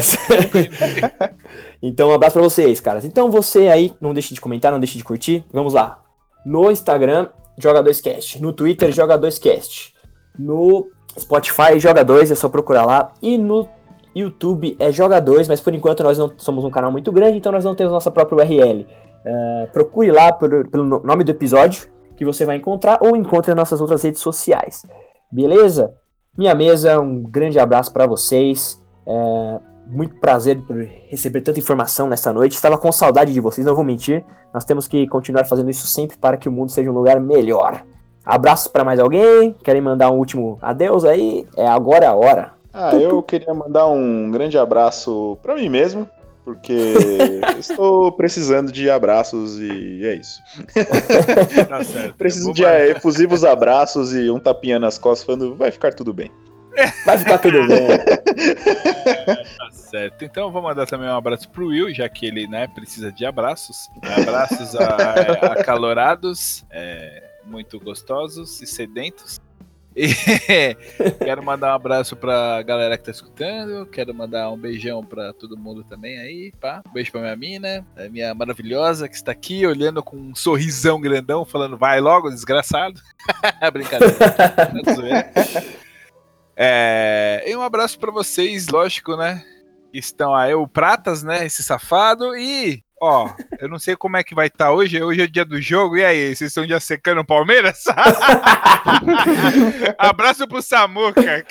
*laughs* então, um abraço pra vocês, caras. Então, você aí, não deixe de comentar, não deixe de curtir. Vamos lá. No Instagram, Joga2Cast. No Twitter, Joga2Cast. No Spotify, Joga2, é só procurar lá. E no YouTube é Joga2, mas por enquanto nós não somos um canal muito grande, então nós não temos nossa própria URL. É, procure lá por- pelo no- nome do episódio que você vai encontrar ou encontre nas nossas outras redes sociais. Beleza? Minha mesa, um grande abraço para vocês. É, muito prazer por receber tanta informação nessa noite. Estava com saudade de vocês, não vou mentir. Nós temos que continuar fazendo isso sempre para que o mundo seja um lugar melhor. Abraços para mais alguém? Querem mandar um último adeus aí? É agora a hora. Ah, eu queria mandar um grande abraço pra mim mesmo, porque estou precisando de abraços e é isso. *laughs* Tá certo. Preciso de eh, efusivos abraços e um tapinha nas costas falando vai ficar tudo bem. Vai ficar tudo bem. *laughs* Tá certo. Então eu vou mandar também um abraço pro Will, já que ele né, precisa de abraços. Abraços acalorados, é, muito gostosos e sedentos. *laughs* Quero mandar um abraço pra galera que tá escutando. Quero mandar um beijão pra todo mundo também aí, pá. Um beijo pra minha mina, a minha maravilhosa, que está aqui olhando com um sorrisão grandão, falando vai logo, desgraçado. *laughs* Brincadeira. *laughs* Não é e um abraço pra vocês, lógico, né? Estão aí, o Pratas, né? Esse safado. E, ó, eu não sei como é que vai estar hoje. Hoje é dia do jogo. E aí, vocês estão já secando o Palmeiras? *laughs* abraço pro Samuca.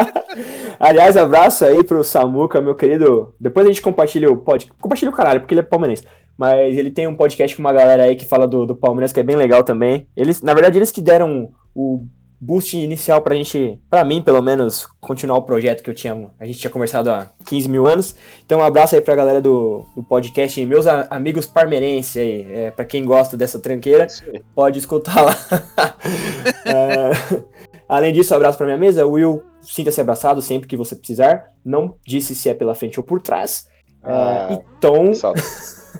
*laughs* Aliás, abraço aí pro Samuca, meu querido. Depois a gente compartilha o pod. Compartilha o caralho, porque ele é palmeirense. Mas ele tem um podcast com uma galera aí que fala do, do Palmeiras, que é bem legal também. Eles, na verdade, eles que deram o boost inicial pra gente, pra mim, pelo menos, continuar o projeto que eu tinha. A gente tinha conversado há 15 mil anos. Então, um abraço aí pra galera do, do podcast e meus a- amigos parmeirenses aí. É, pra quem gosta dessa tranqueira, pode escutar lá. *laughs* É, além disso, abraço pra minha mesa. Will, sinta-se abraçado sempre que você precisar. Não disse se é pela frente ou por trás. É, Ah, então, Salve.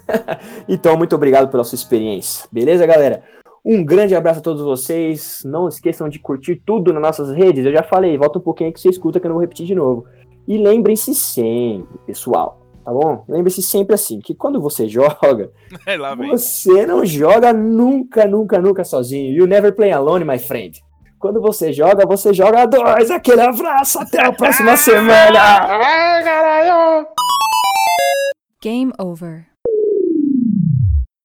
*laughs* então, muito obrigado pela sua experiência. Beleza, galera? Um grande abraço a todos vocês. Não esqueçam de curtir tudo nas nossas redes. Eu já falei, volta um pouquinho aí que você escuta que eu não vou repetir de novo. E lembrem-se sempre, pessoal, tá bom? Lembre-se sempre assim, que quando você *laughs* joga, *laughs* Lá você não joga nunca, nunca, nunca sozinho. You never play alone, my friend. Quando você joga, você joga dois. Aquele abraço, até a próxima *laughs* semana. Ai, caralho! Game over.